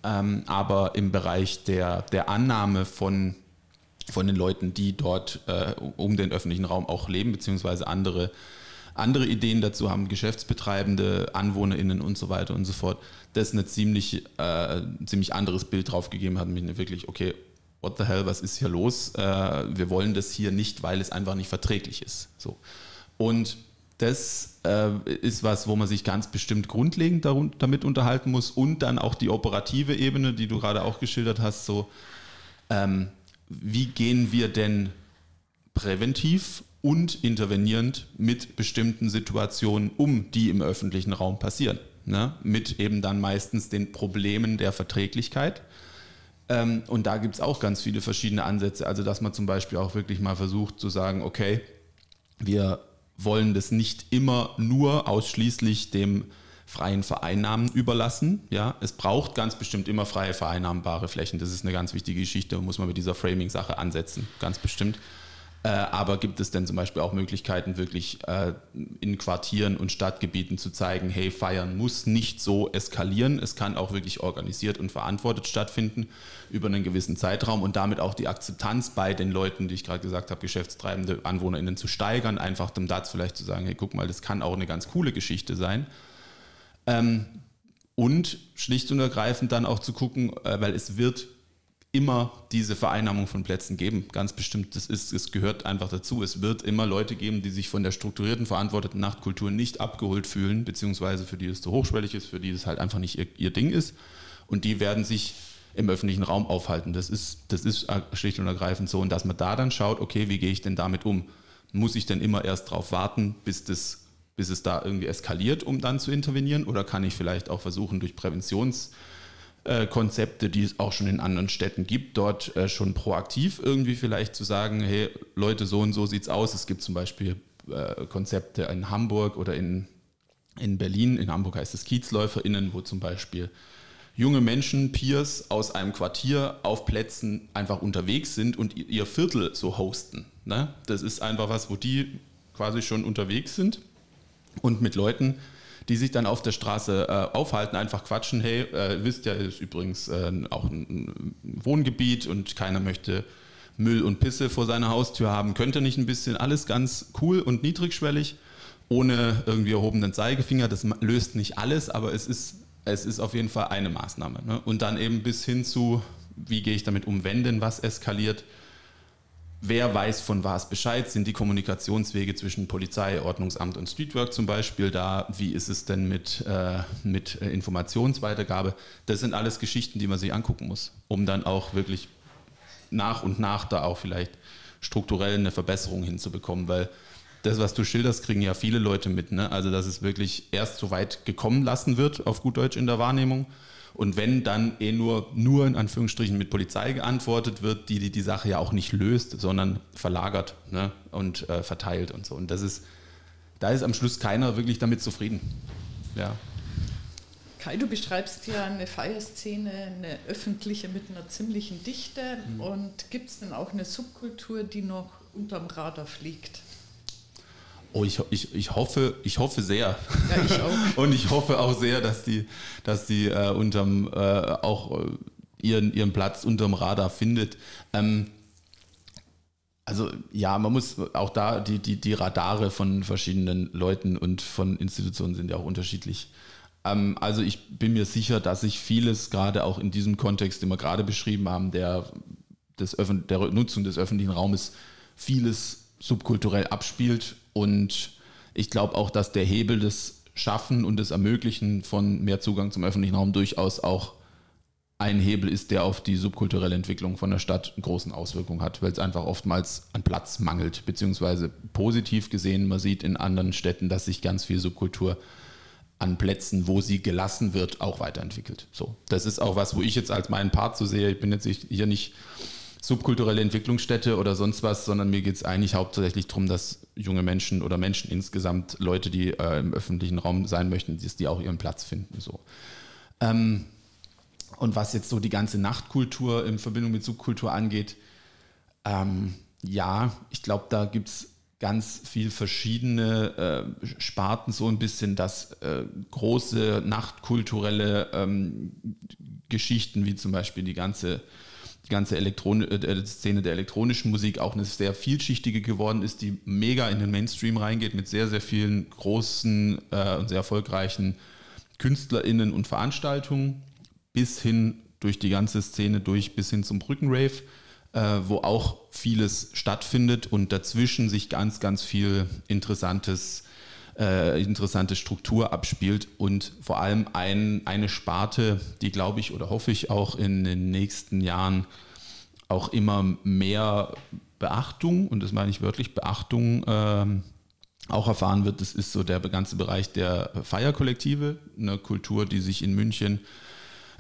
aber im Bereich der, der Annahme von von den Leuten, die dort äh, um den öffentlichen Raum auch leben, beziehungsweise andere, andere Ideen dazu haben, Geschäftsbetreibende, AnwohnerInnen und so weiter und so fort, das ein ziemlich, äh, ziemlich anderes Bild drauf gegeben hat, mich wirklich, okay, what the hell, was ist hier los? Äh, wir wollen das hier nicht, weil es einfach nicht verträglich ist. So. Und das äh, ist was, wo man sich ganz bestimmt grundlegend damit unterhalten muss und dann auch die operative Ebene, die du gerade auch geschildert hast, so ähm, wie gehen wir denn präventiv und intervenierend mit bestimmten Situationen um, die im öffentlichen Raum passieren. Ne? Mit eben dann meistens den Problemen der Verträglichkeit. Ähm, und da gibt es auch ganz viele verschiedene Ansätze. Also, dass man zum Beispiel auch wirklich mal versucht zu sagen, okay, wir wollen das nicht immer nur ausschließlich dem freien Vereinnahmen überlassen. Ja, es braucht ganz bestimmt immer freie vereinnahmbare Flächen. Das ist eine ganz wichtige Geschichte, muss man mit dieser Framing-Sache ansetzen, ganz bestimmt. Äh, aber gibt es denn zum Beispiel auch Möglichkeiten, wirklich äh, in Quartieren und Stadtgebieten zu zeigen, hey, Feiern muss nicht so eskalieren, es kann auch wirklich organisiert und verantwortet stattfinden über einen gewissen Zeitraum und damit auch die Akzeptanz bei den Leuten, die ich gerade gesagt habe, Geschäftstreibende, AnwohnerInnen zu steigern, einfach um da vielleicht zu sagen, hey, guck mal, das kann auch eine ganz coole Geschichte sein. Ähm, und schlicht und ergreifend dann auch zu gucken, äh, weil es wird immer diese Vereinnahmung von Plätzen geben. Ganz bestimmt, das ist, es gehört einfach dazu. Es wird immer Leute geben, die sich von der strukturierten, verantworteten Nachtkultur nicht abgeholt fühlen, beziehungsweise für die es zu hochschwellig ist, für die es halt einfach nicht ihr, ihr Ding ist. Und die werden sich im öffentlichen Raum aufhalten. Das ist, das ist schlicht und ergreifend so. Und dass man da dann schaut, okay, wie gehe ich denn damit um? Muss ich denn immer erst darauf warten, bis das bis es da irgendwie eskaliert, um dann zu intervenieren? Oder kann ich vielleicht auch versuchen, durch Präventionskonzepte, die es auch schon in anderen Städten gibt, dort äh, schon proaktiv irgendwie vielleicht zu sagen, hey Leute, so und so sieht es aus. Es gibt zum Beispiel äh, Konzepte in Hamburg oder in, in Berlin. In Hamburg heißt es KiezläuferInnen, wo zum Beispiel junge Menschen, Peers aus einem Quartier auf Plätzen einfach unterwegs sind und ihr Viertel so hosten. Ne? Das ist einfach was, wo die quasi schon unterwegs sind und mit Leuten, die sich dann auf der Straße äh, aufhalten, einfach quatschen, hey, äh, wisst ja, ist übrigens äh, auch ein Wohngebiet und keiner möchte Müll und Pisse vor seiner Haustür haben, könnte nicht ein bisschen alles ganz cool und niedrigschwellig, ohne irgendwie erhobenen Zeigefinger, das löst nicht alles, aber es ist, es ist auf jeden Fall eine Maßnahme. Ne? Und dann eben bis hin zu, wie gehe ich damit um, wenn denn was eskaliert, wer weiß von was Bescheid, sind die Kommunikationswege zwischen Polizei, Ordnungsamt und Streetwork zum Beispiel da, wie ist es denn mit, äh, mit äh, Informationsweitergabe. Das sind alles Geschichten, die man sich angucken muss, um dann auch wirklich nach und nach da auch vielleicht strukturell eine Verbesserung hinzubekommen, weil das, was du schilderst, kriegen ja viele Leute mit. Ne? Also, dass es wirklich erst so weit gekommen lassen wird, auf gut Deutsch in der Wahrnehmung und wenn dann eh nur, nur in Anführungsstrichen mit Polizei geantwortet wird, die die, die Sache ja auch nicht löst, sondern verlagert ne? und äh, verteilt und so. Und das ist, da ist am Schluss keiner wirklich damit zufrieden. Ja. Kai, du beschreibst ja eine Feierszene, eine öffentliche mit einer ziemlichen Dichte. Mhm. Und gibt es denn auch eine Subkultur, die noch unterm Radar fliegt? Oh, ich, ich, ich, hoffe, ich hoffe sehr. Ja, ich auch. Und ich hoffe auch sehr, dass die, dass die äh, unterm, äh, auch äh, ihren, ihren Platz unterm Radar findet. Ähm, also ja, man muss auch da, die, die, die Radare von verschiedenen Leuten und von Institutionen sind ja auch unterschiedlich. Ähm, also ich bin mir sicher, dass sich vieles gerade auch in diesem Kontext, den wir gerade beschrieben haben, der, des der Nutzung des öffentlichen Raumes, vieles subkulturell abspielt und ich glaube auch, dass der Hebel des Schaffen und des Ermöglichen von mehr Zugang zum öffentlichen Raum durchaus auch ein Hebel ist, der auf die subkulturelle Entwicklung von der Stadt großen Auswirkungen hat, weil es einfach oftmals an Platz mangelt, beziehungsweise positiv gesehen, man sieht in anderen Städten, dass sich ganz viel Subkultur an Plätzen, wo sie gelassen wird, auch weiterentwickelt. So, das ist auch was, wo ich jetzt als meinen Part so sehe. Ich bin jetzt hier nicht subkulturelle Entwicklungsstätte oder sonst was, sondern mir geht es eigentlich hauptsächlich darum, dass junge Menschen oder Menschen insgesamt, Leute, die äh, im öffentlichen Raum sein möchten, dass die auch ihren Platz finden. So. Ähm, und was jetzt so die ganze Nachtkultur in Verbindung mit Subkultur angeht, ähm, ja, ich glaube, da gibt es ganz viel verschiedene äh, Sparten, so ein bisschen, dass äh, große nachtkulturelle ähm, Geschichten, wie zum Beispiel die ganze die ganze Elektron äh, Szene der elektronischen Musik auch eine sehr vielschichtige geworden ist, die mega in den Mainstream reingeht mit sehr, sehr vielen großen äh, und sehr erfolgreichen KünstlerInnen und Veranstaltungen bis hin durch die ganze Szene durch bis hin zum Brückenrave, äh, wo auch vieles stattfindet und dazwischen sich ganz, ganz viel interessantes äh, interessante Struktur abspielt und vor allem ein, eine Sparte, die glaube ich oder hoffe ich auch in den nächsten Jahren auch immer mehr Beachtung, und das meine ich wörtlich Beachtung, ähm, auch erfahren wird, das ist so der ganze Bereich der Feierkollektive, eine Kultur, die sich in München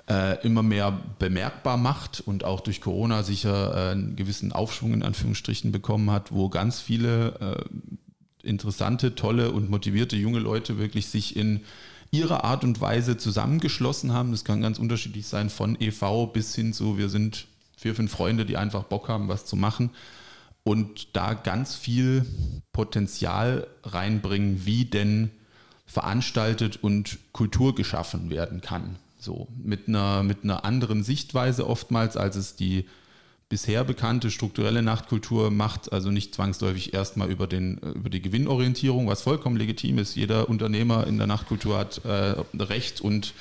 äh, immer mehr bemerkbar macht und auch durch Corona sicher äh, einen gewissen Aufschwung in Anführungsstrichen bekommen hat, wo ganz viele äh, interessante, tolle und motivierte junge Leute wirklich sich in ihrer Art und Weise zusammengeschlossen haben. Das kann ganz unterschiedlich sein, von EV bis hin zu, wir sind vier, fünf Freunde, die einfach Bock haben, was zu machen. Und da ganz viel Potenzial reinbringen, wie denn veranstaltet und Kultur geschaffen werden kann. So, mit einer, mit einer anderen Sichtweise oftmals, als es die bisher bekannte strukturelle Nachtkultur macht, also nicht zwangsläufig erstmal über, den, über die Gewinnorientierung, was vollkommen legitim ist. Jeder Unternehmer in der Nachtkultur hat äh, Recht und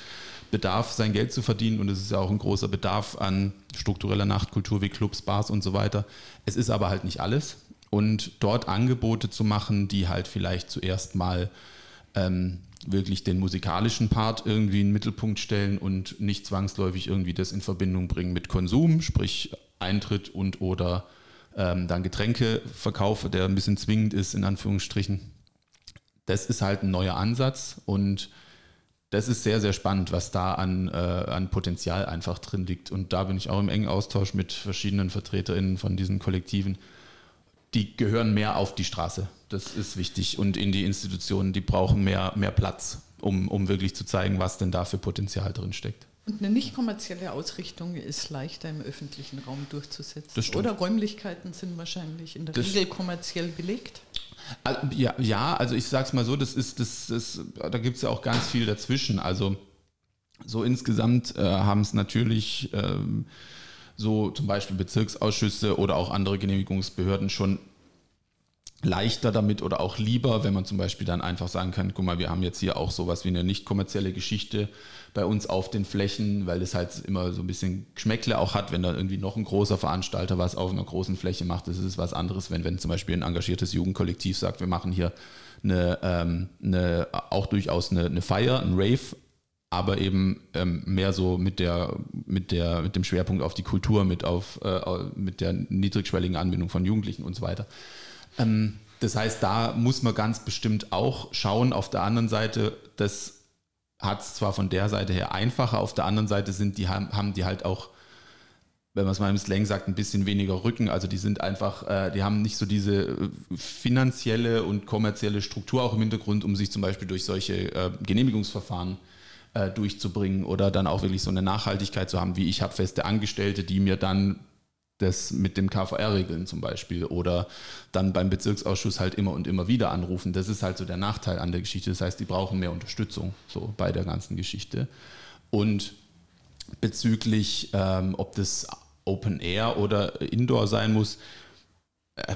Bedarf, sein Geld zu verdienen und es ist ja auch ein großer Bedarf an struktureller Nachtkultur wie Clubs, Bars und so weiter. Es ist aber halt nicht alles und dort Angebote zu machen, die halt vielleicht zuerst mal ähm, wirklich den musikalischen Part irgendwie in den Mittelpunkt stellen und nicht zwangsläufig irgendwie das in Verbindung bringen mit Konsum, sprich Eintritt und oder ähm, dann Getränke verkaufe, der ein bisschen zwingend ist, in Anführungsstrichen. Das ist halt ein neuer Ansatz und das ist sehr, sehr spannend, was da an, äh, an Potenzial einfach drin liegt. Und da bin ich auch im engen Austausch mit verschiedenen VertreterInnen von diesen Kollektiven. Die gehören mehr auf die Straße. Das ist wichtig. Und in die Institutionen, die brauchen mehr, mehr Platz, um, um wirklich zu zeigen, was denn da für Potenzial drin steckt. Und eine nicht kommerzielle Ausrichtung ist leichter im öffentlichen Raum durchzusetzen. Oder Räumlichkeiten sind wahrscheinlich in der das Regel kommerziell belegt. Ja, ja, also ich sage es mal so, das ist, das, das, da gibt es ja auch ganz viel dazwischen. Also so insgesamt äh, haben es natürlich ähm, so zum Beispiel Bezirksausschüsse oder auch andere Genehmigungsbehörden schon leichter damit oder auch lieber, wenn man zum Beispiel dann einfach sagen kann, guck mal, wir haben jetzt hier auch sowas wie eine nicht kommerzielle Geschichte bei uns auf den Flächen, weil es halt immer so ein bisschen Geschmäckle auch hat, wenn da irgendwie noch ein großer Veranstalter was auf einer großen Fläche macht. Das ist was anderes, wenn, wenn zum Beispiel ein engagiertes Jugendkollektiv sagt, wir machen hier eine, ähm, eine auch durchaus eine, eine Feier, ein Rave, aber eben ähm, mehr so mit der, mit der, mit dem Schwerpunkt auf die Kultur, mit auf, äh, mit der niedrigschwelligen Anbindung von Jugendlichen und so weiter. Ähm, das heißt, da muss man ganz bestimmt auch schauen. Auf der anderen Seite, das hat es zwar von der Seite her einfacher, auf der anderen Seite sind die, haben die halt auch, wenn man es mal im Slang sagt, ein bisschen weniger Rücken. Also die sind einfach, äh, die haben nicht so diese äh, finanzielle und kommerzielle Struktur auch im Hintergrund, um sich zum Beispiel durch solche äh, Genehmigungsverfahren durchzubringen oder dann auch wirklich so eine Nachhaltigkeit zu haben, wie ich habe feste Angestellte, die mir dann das mit dem KVR regeln zum Beispiel oder dann beim Bezirksausschuss halt immer und immer wieder anrufen. Das ist halt so der Nachteil an der Geschichte. Das heißt, die brauchen mehr Unterstützung so bei der ganzen Geschichte. Und bezüglich, ähm, ob das Open Air oder Indoor sein muss, äh,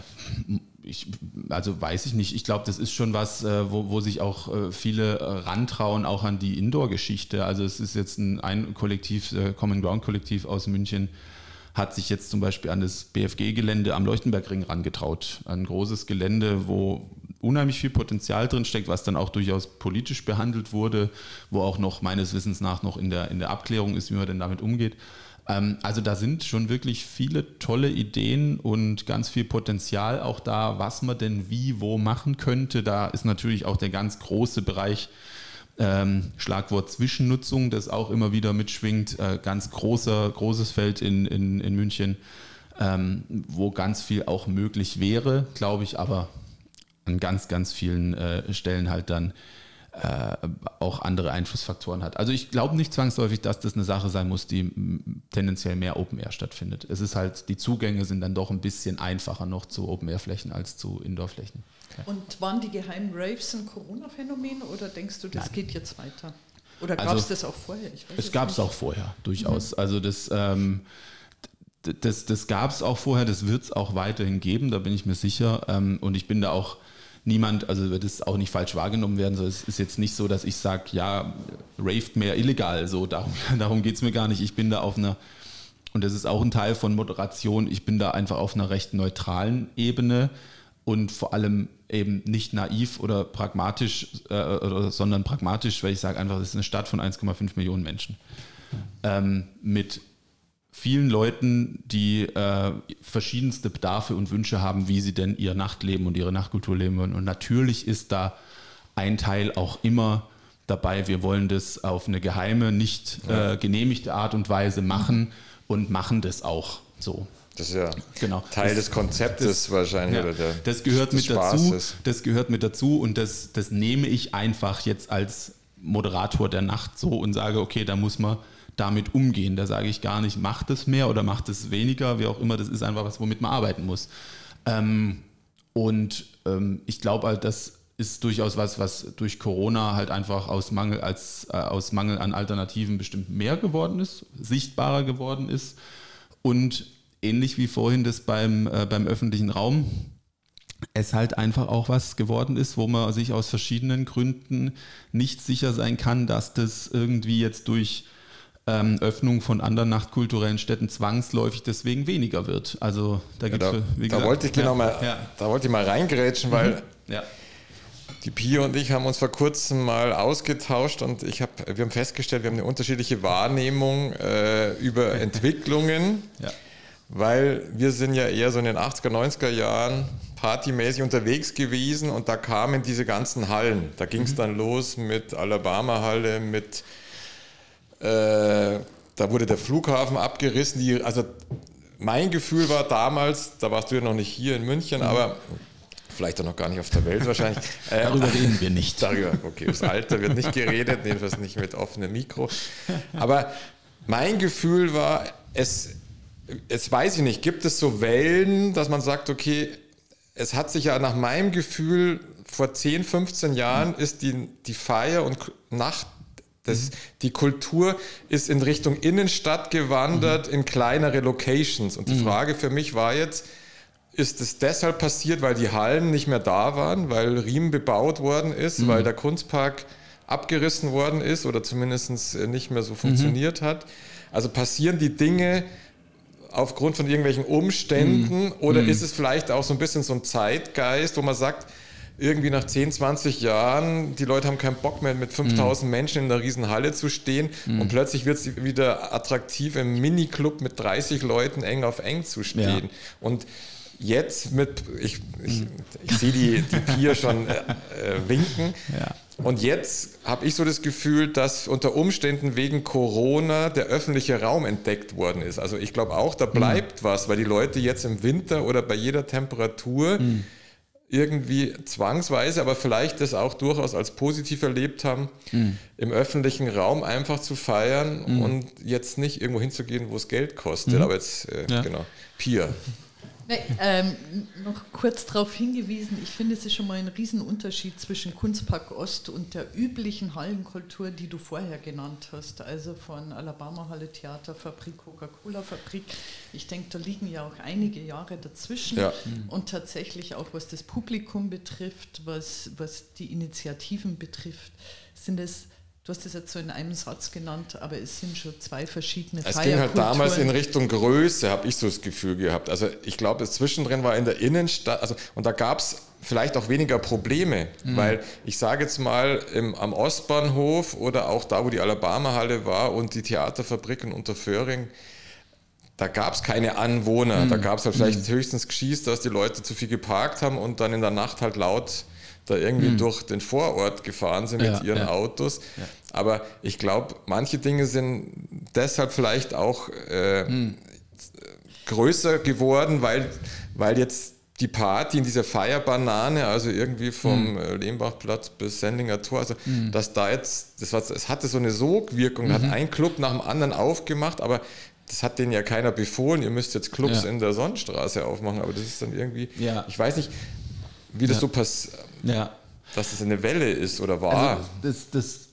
ich, also weiß ich nicht. Ich glaube, das ist schon was, äh, wo, wo sich auch äh, viele äh, rantrauen, auch an die Indoor-Geschichte. Also es ist jetzt ein, ein Kollektiv, Common Ground Kollektiv aus München, hat sich jetzt zum Beispiel an das BFG-Gelände am Leuchtenbergring rangetraut. Ein großes Gelände, wo unheimlich viel Potenzial drin steckt, was dann auch durchaus politisch behandelt wurde, wo auch noch meines Wissens nach noch in der, in der Abklärung ist, wie man denn damit umgeht. Ähm, also da sind schon wirklich viele tolle Ideen und ganz viel Potenzial auch da, was man denn wie, wo machen könnte. Da ist natürlich auch der ganz große Bereich ähm, Schlagwort Zwischennutzung, das auch immer wieder mitschwingt. Äh, ganz großer, großes Feld in, in, in München, ähm, wo ganz viel auch möglich wäre, glaube ich, aber an ganz, ganz vielen äh, Stellen halt dann äh, auch andere Einflussfaktoren hat. Also ich glaube nicht zwangsläufig, dass das eine Sache sein muss, die tendenziell mehr Open Air stattfindet. Es ist halt, die Zugänge sind dann doch ein bisschen einfacher noch zu Open Air Flächen als zu Indoor Flächen. Und waren die geheimen Raves ein Corona-Phänomen oder denkst du, das Nein. geht jetzt weiter? Oder gab es also, das auch vorher? es gab es auch vorher, durchaus. Mhm. Also das, ähm, das, das gab es auch vorher, das wird es auch weiterhin geben, da bin ich mir sicher. Ähm, und ich bin da auch niemand, also wird es auch nicht falsch wahrgenommen werden. So, es ist jetzt nicht so, dass ich sage, ja, raved mehr illegal. So, darum, darum geht es mir gar nicht. Ich bin da auf einer, und das ist auch ein Teil von Moderation, ich bin da einfach auf einer recht neutralen Ebene und vor allem eben nicht naiv oder pragmatisch, äh, sondern pragmatisch, weil ich sage einfach, das ist eine Stadt von 1,5 Millionen Menschen. Ähm, mit vielen Leuten, die äh, verschiedenste Bedarfe und Wünsche haben, wie sie denn ihr Nachtleben und ihre Nachtkultur leben wollen. Und natürlich ist da ein Teil auch immer dabei, wir wollen das auf eine geheime, nicht äh, genehmigte Art und Weise machen und machen das auch so. Das ist ja genau. Teil das, des Konzeptes das, wahrscheinlich. Ja, oder der, das gehört mit dazu. Das gehört mit dazu und das, das nehme ich einfach jetzt als Moderator der Nacht so und sage, okay, da muss man damit umgehen. Da sage ich gar nicht, macht es mehr oder macht es weniger, wie auch immer. Das ist einfach was, womit man arbeiten muss. Ähm, und ähm, ich glaube halt, das ist durchaus was, was durch Corona halt einfach aus Mangel, als, äh, aus Mangel an Alternativen bestimmt mehr geworden ist, sichtbarer geworden ist. Und ähnlich wie vorhin das beim, äh, beim öffentlichen Raum, es halt einfach auch was geworden ist, wo man sich aus verschiedenen Gründen nicht sicher sein kann, dass das irgendwie jetzt durch ähm, Öffnung von anderen nachtkulturellen Städten zwangsläufig deswegen weniger wird. Also da gibt es. Ja, da, da, wollte ich genau mal, ja. da wollte ich mal reingrätschen, weil mhm. ja. die Pia und ich haben uns vor kurzem mal ausgetauscht und ich hab, wir haben festgestellt, wir haben eine unterschiedliche Wahrnehmung äh, über Entwicklungen. Ja weil wir sind ja eher so in den 80er, 90er Jahren partymäßig unterwegs gewesen und da kamen diese ganzen Hallen. Da ging es mhm. dann los mit Alabama-Halle, mit äh, da wurde der Flughafen abgerissen. Die, also mein Gefühl war damals, da warst du ja noch nicht hier in München, mhm. aber vielleicht auch noch gar nicht auf der Welt wahrscheinlich. Darüber reden wir nicht. Darüber, okay, das Alter wird nicht geredet, jedenfalls nicht mit offenem Mikro. Aber mein Gefühl war, es jetzt weiß ich nicht, gibt es so Wellen, dass man sagt, okay, es hat sich ja nach meinem Gefühl vor 10, 15 Jahren ist die, die Feier und Nacht, das, die Kultur ist in Richtung Innenstadt gewandert, mhm. in kleinere Locations. Und die mhm. Frage für mich war jetzt, ist es deshalb passiert, weil die Hallen nicht mehr da waren, weil Riemen bebaut worden ist, mhm. weil der Kunstpark abgerissen worden ist oder zumindest nicht mehr so funktioniert mhm. hat? Also passieren die Dinge aufgrund von irgendwelchen Umständen mhm. oder mhm. ist es vielleicht auch so ein bisschen so ein Zeitgeist, wo man sagt, irgendwie nach 10, 20 Jahren, die Leute haben keinen Bock mehr, mit 5000 mhm. Menschen in einer riesen Halle zu stehen mhm. und plötzlich wird es wieder attraktiv, im Miniclub mit 30 Leuten eng auf eng zu stehen. Ja. Und jetzt mit, ich, ich, mhm. ich sehe die, die Pier schon äh, äh, winken. Ja. Und jetzt habe ich so das Gefühl, dass unter Umständen wegen Corona der öffentliche Raum entdeckt worden ist. Also ich glaube auch, da mhm. bleibt mhm. was, weil die Leute jetzt im Winter oder bei jeder Temperatur mhm. irgendwie zwangsweise, aber vielleicht das auch durchaus als positiv erlebt haben, mhm. im öffentlichen Raum einfach zu feiern mhm. und jetzt nicht irgendwo hinzugehen, wo es Geld kostet. Aber jetzt, äh, ja. genau, Pier. Nee, ähm, noch kurz darauf hingewiesen, ich finde, es ist schon mal ein Riesenunterschied zwischen Kunstpark Ost und der üblichen Hallenkultur, die du vorher genannt hast, also von Alabama Halle, Theaterfabrik, Coca-Cola-Fabrik. Ich denke, da liegen ja auch einige Jahre dazwischen ja. und tatsächlich auch was das Publikum betrifft, was, was die Initiativen betrifft, sind es Du hast es jetzt so in einem Satz genannt, aber es sind schon zwei verschiedene Es ging halt damals in Richtung Größe, habe ich so das Gefühl gehabt. Also ich glaube, das Zwischendrin war in der Innenstadt, also und da gab es vielleicht auch weniger Probleme, mhm. weil ich sage jetzt mal im, am Ostbahnhof oder auch da, wo die Alabama-Halle war und die Theaterfabrik in Unterföhring, da gab es keine Anwohner. Mhm. Da gab es halt vielleicht mhm. höchstens Geschieß, dass die Leute zu viel geparkt haben und dann in der Nacht halt laut da irgendwie mhm. durch den Vorort gefahren sind ja, mit ihren ja. Autos. Ja. Aber ich glaube, manche Dinge sind deshalb vielleicht auch äh, mhm. größer geworden, weil, weil jetzt die Party in dieser Feierbanane, also irgendwie vom mhm. Lehmbachplatz bis Sendinger Tor, also mhm. dass da jetzt, das, war, es hatte so eine Sogwirkung, da hat mhm. ein Club nach dem anderen aufgemacht, aber das hat denen ja keiner befohlen, ihr müsst jetzt Clubs ja. in der Sonnenstraße aufmachen, aber das ist dann irgendwie, ja. ich weiß nicht, wie das ja. so passiert ja. Dass das eine Welle ist oder war. Also das, das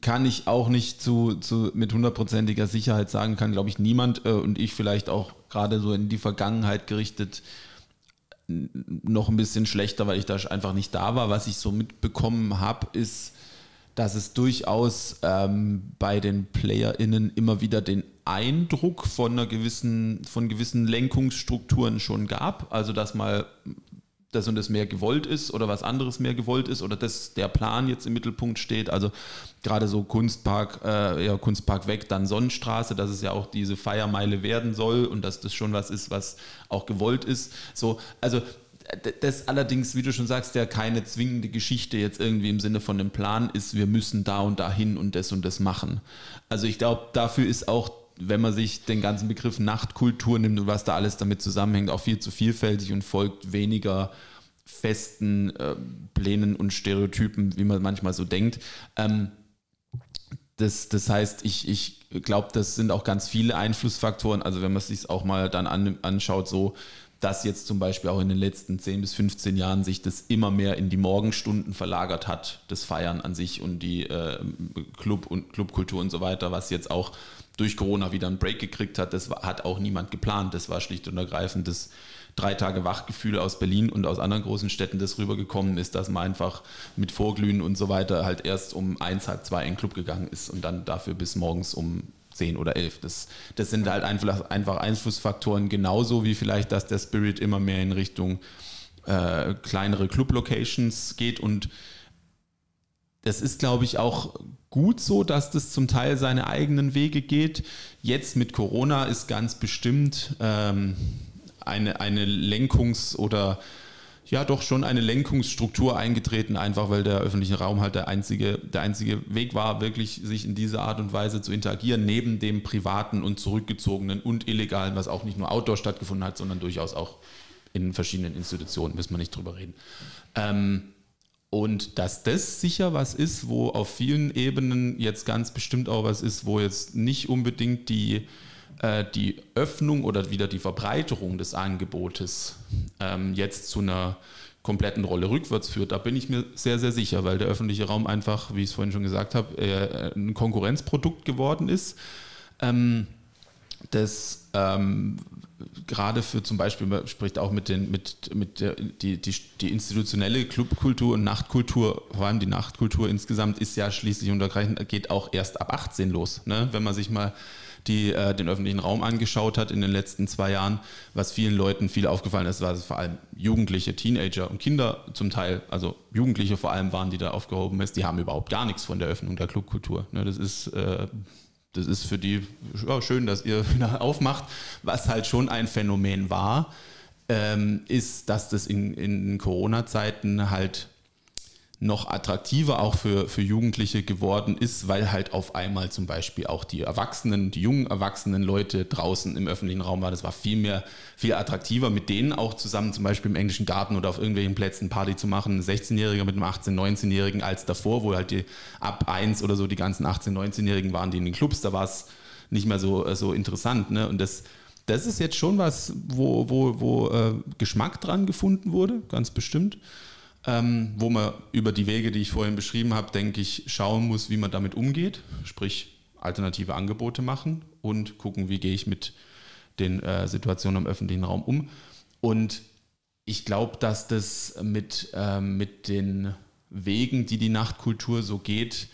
kann ich auch nicht zu, zu mit hundertprozentiger Sicherheit sagen, kann glaube ich niemand äh, und ich vielleicht auch gerade so in die Vergangenheit gerichtet noch ein bisschen schlechter, weil ich da einfach nicht da war. Was ich so mitbekommen habe, ist, dass es durchaus ähm, bei den PlayerInnen immer wieder den Eindruck von einer gewissen, von gewissen Lenkungsstrukturen schon gab. Also dass mal das und das mehr gewollt ist oder was anderes mehr gewollt ist oder dass der Plan jetzt im Mittelpunkt steht. Also gerade so Kunstpark, äh, ja, Kunstpark weg, dann Sonnenstraße, dass es ja auch diese Feiermeile werden soll und dass das schon was ist, was auch gewollt ist. So, also das allerdings, wie du schon sagst, ja keine zwingende Geschichte jetzt irgendwie im Sinne von dem Plan ist, wir müssen da und dahin und das und das machen. Also ich glaube, dafür ist auch wenn man sich den ganzen Begriff Nachtkultur nimmt und was da alles damit zusammenhängt, auch viel zu vielfältig und folgt weniger festen äh, Plänen und Stereotypen, wie man manchmal so denkt. Ähm, das, das heißt, ich, ich glaube, das sind auch ganz viele Einflussfaktoren. Also wenn man es sich auch mal dann an, anschaut, so dass jetzt zum Beispiel auch in den letzten 10 bis 15 Jahren sich das immer mehr in die Morgenstunden verlagert hat, das Feiern an sich und die äh, Club und Clubkultur und so weiter, was jetzt auch durch Corona wieder einen Break gekriegt hat, das hat auch niemand geplant. Das war schlicht und ergreifend das drei Tage Wachgefühl aus Berlin und aus anderen großen Städten, das rübergekommen ist, dass man einfach mit Vorglühen und so weiter halt erst um eins, halb zwei in den Club gegangen ist und dann dafür bis morgens um zehn oder elf. Das, das sind halt einfach, einfach Einflussfaktoren, genauso wie vielleicht, dass der Spirit immer mehr in Richtung äh, kleinere Club-Locations geht und das ist, glaube ich, auch gut so, dass das zum Teil seine eigenen Wege geht. Jetzt mit Corona ist ganz bestimmt ähm, eine, eine Lenkungs- oder ja doch schon eine Lenkungsstruktur eingetreten, einfach weil der öffentliche Raum halt der einzige, der einzige Weg war, wirklich sich in dieser Art und Weise zu interagieren, neben dem privaten und zurückgezogenen und illegalen, was auch nicht nur outdoor stattgefunden hat, sondern durchaus auch in verschiedenen Institutionen, müssen wir nicht drüber reden. Ähm, und dass das sicher was ist, wo auf vielen Ebenen jetzt ganz bestimmt auch was ist, wo jetzt nicht unbedingt die, äh, die Öffnung oder wieder die Verbreiterung des Angebotes ähm, jetzt zu einer kompletten Rolle rückwärts führt, da bin ich mir sehr, sehr sicher, weil der öffentliche Raum einfach, wie ich es vorhin schon gesagt habe, äh, ein Konkurrenzprodukt geworden ist. Ähm, das ähm, gerade für zum Beispiel, man spricht auch mit, den, mit, mit der die, die, die institutionelle Clubkultur und Nachtkultur, vor allem die Nachtkultur insgesamt, ist ja schließlich und ergreifend, geht auch erst ab 18 los. Ne? Wenn man sich mal die äh, den öffentlichen Raum angeschaut hat in den letzten zwei Jahren, was vielen Leuten viel aufgefallen ist, war es vor allem Jugendliche, Teenager und Kinder zum Teil, also Jugendliche vor allem waren, die da aufgehoben ist, die haben überhaupt gar nichts von der Öffnung der Clubkultur. Ne? Das ist äh, das ist für die ja, schön, dass ihr wieder aufmacht. Was halt schon ein Phänomen war, ähm, ist, dass das in, in Corona-Zeiten halt noch attraktiver auch für, für Jugendliche geworden ist, weil halt auf einmal zum Beispiel auch die Erwachsenen, die jungen erwachsenen Leute draußen im öffentlichen Raum waren. Das war viel mehr, viel attraktiver, mit denen auch zusammen zum Beispiel im englischen Garten oder auf irgendwelchen Plätzen Party zu machen. Ein 16-Jähriger mit einem 18-, 19-Jährigen als davor, wo halt die ab 1 oder so die ganzen 18-, 19-Jährigen waren, die in den Clubs, da war es nicht mehr so, so interessant. Ne? Und das, das ist jetzt schon was, wo, wo, wo äh, Geschmack dran gefunden wurde, ganz bestimmt ähm, wo man über die Wege, die ich vorhin beschrieben habe, denke ich, schauen muss, wie man damit umgeht, sprich alternative Angebote machen und gucken, wie gehe ich mit den äh, Situationen im öffentlichen Raum um. Und ich glaube, dass das mit, äh, mit den Wegen, die die Nachtkultur so geht,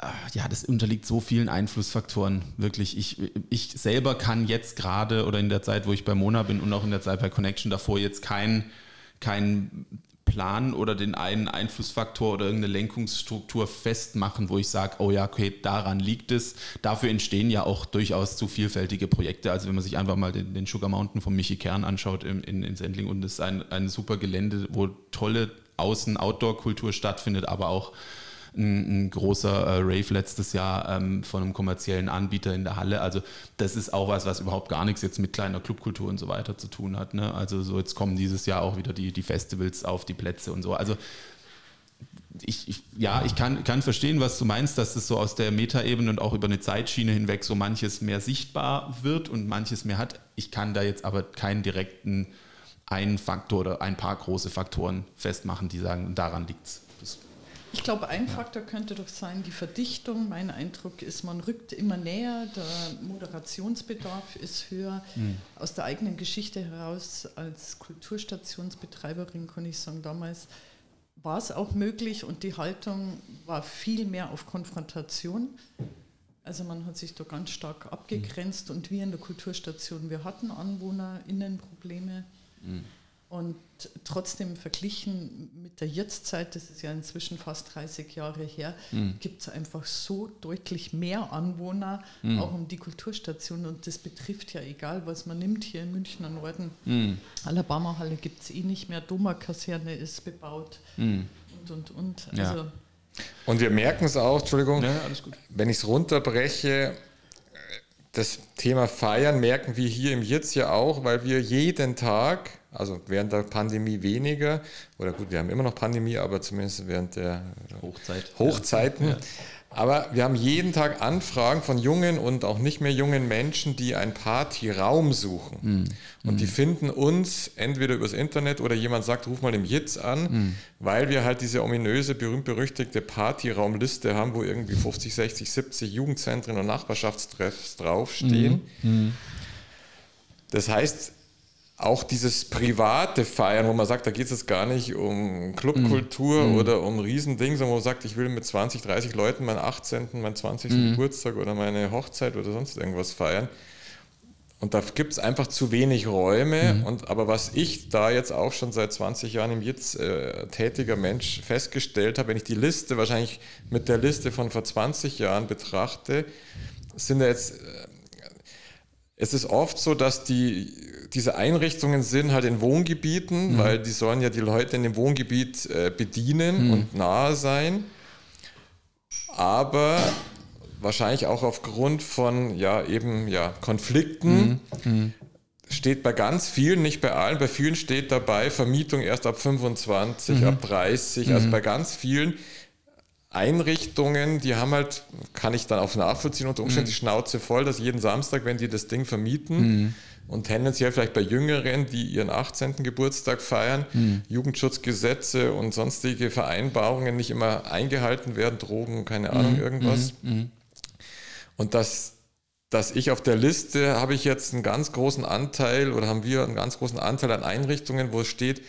äh, ja, das unterliegt so vielen Einflussfaktoren. Wirklich, ich, ich selber kann jetzt gerade oder in der Zeit, wo ich bei Mona bin und auch in der Zeit bei Connection davor jetzt kein keinen Plan oder den einen Einflussfaktor oder irgendeine Lenkungsstruktur festmachen, wo ich sage, oh ja, okay, daran liegt es. Dafür entstehen ja auch durchaus zu vielfältige Projekte. Also wenn man sich einfach mal den, den Sugar Mountain von Michi Kern anschaut in, in, in Sendling und es ist ein, ein super Gelände, wo tolle Außen-Outdoor-Kultur stattfindet, aber auch ein, ein großer äh, Rave letztes Jahr ähm, von einem kommerziellen Anbieter in der Halle. Also das ist auch was, was überhaupt gar nichts jetzt mit kleiner Clubkultur und so weiter zu tun hat. Ne? Also so jetzt kommen dieses Jahr auch wieder die, die Festivals auf die Plätze und so. Also ich, ich, ja, ich kann, kann verstehen, was du meinst, dass es so aus der Metaebene und auch über eine Zeitschiene hinweg so manches mehr sichtbar wird und manches mehr hat. Ich kann da jetzt aber keinen direkten einen Faktor oder ein paar große Faktoren festmachen, die sagen, daran liegt es. Ich glaube, ein Faktor könnte doch sein, die Verdichtung. Mein Eindruck ist, man rückt immer näher, der Moderationsbedarf ist höher. Mhm. Aus der eigenen Geschichte heraus als Kulturstationsbetreiberin kann ich sagen, damals war es auch möglich und die Haltung war viel mehr auf Konfrontation. Also man hat sich da ganz stark abgegrenzt mhm. und wir in der Kulturstation, wir hatten AnwohnerInnenprobleme. Mhm. Und trotzdem verglichen mit der Jetztzeit, das ist ja inzwischen fast 30 Jahre her, mhm. gibt es einfach so deutlich mehr Anwohner, mhm. auch um die Kulturstation. Und das betrifft ja egal, was man nimmt hier in Münchner Norden. Mhm. Alabama-Halle gibt es eh nicht mehr, Doma-Kaserne ist bebaut mhm. und, und, und. Also ja. Und wir merken es auch, Entschuldigung, ja, wenn ich es runterbreche, das Thema Feiern merken wir hier im Jetzt ja auch, weil wir jeden Tag also während der Pandemie weniger, oder gut, wir haben immer noch Pandemie, aber zumindest während der Hochzeit. Hochzeiten. Ja. Aber wir haben jeden Tag Anfragen von jungen und auch nicht mehr jungen Menschen, die einen Partyraum suchen. Mm. Und mm. die finden uns entweder übers Internet oder jemand sagt, ruf mal im Jitz an, mm. weil wir halt diese ominöse, berühmt-berüchtigte Partyraumliste haben, wo irgendwie 50, 60, 70 Jugendzentren und Nachbarschaftstreffs draufstehen. Mm. Das heißt, auch dieses private Feiern, wo man sagt, da geht es jetzt gar nicht um Clubkultur mm. oder um Riesending, sondern wo man sagt, ich will mit 20, 30 Leuten meinen 18., meinen 20. Mm. Geburtstag oder meine Hochzeit oder sonst irgendwas feiern. Und da gibt es einfach zu wenig Räume. Mhm. Und, aber was ich da jetzt auch schon seit 20 Jahren im Jetzt äh, tätiger Mensch festgestellt habe, wenn ich die Liste wahrscheinlich mit der Liste von vor 20 Jahren betrachte, sind da jetzt, äh, es ist oft so, dass die diese Einrichtungen sind halt in Wohngebieten, mhm. weil die sollen ja die Leute in dem Wohngebiet äh, bedienen mhm. und nahe sein. Aber wahrscheinlich auch aufgrund von ja eben ja Konflikten mhm. mhm. steht bei ganz vielen, nicht bei allen, bei vielen steht dabei Vermietung erst ab 25, mhm. ab 30, also mhm. bei ganz vielen Einrichtungen, die haben halt, kann ich dann auch nachvollziehen, unter Umständen die Schnauze voll, dass jeden Samstag, wenn die das Ding vermieten, und tendenziell vielleicht bei Jüngeren, die ihren 18. Geburtstag feiern, mhm. Jugendschutzgesetze und sonstige Vereinbarungen nicht immer eingehalten werden, Drogen, keine Ahnung, mhm. irgendwas. Mhm. Und dass dass ich auf der Liste habe ich jetzt einen ganz großen Anteil oder haben wir einen ganz großen Anteil an Einrichtungen, wo es steht,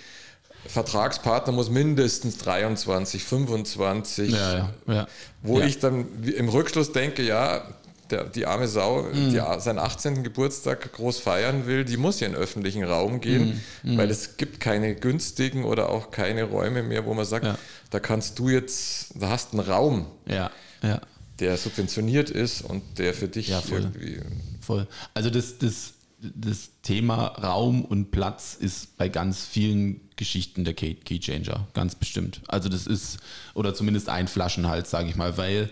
Vertragspartner muss mindestens 23, 25, Ja, ja, ja. wo ich dann im Rückschluss denke, ja, der, die arme Sau, Mhm. die seinen 18. Geburtstag groß feiern will, die muss ja in den öffentlichen Raum gehen, Mhm. weil es gibt keine günstigen oder auch keine Räume mehr, wo man sagt, Ja. da kannst du jetzt, da hast einen Raum, Ja, ja. der subventioniert ist und der für dich Ja, voll. irgendwie Voll. Also das, das, das Thema Raum und Platz ist bei ganz vielen Geschichten der Key Changer, ganz bestimmt. Also das ist, oder zumindest ein Flaschenhals, sage ich mal, weil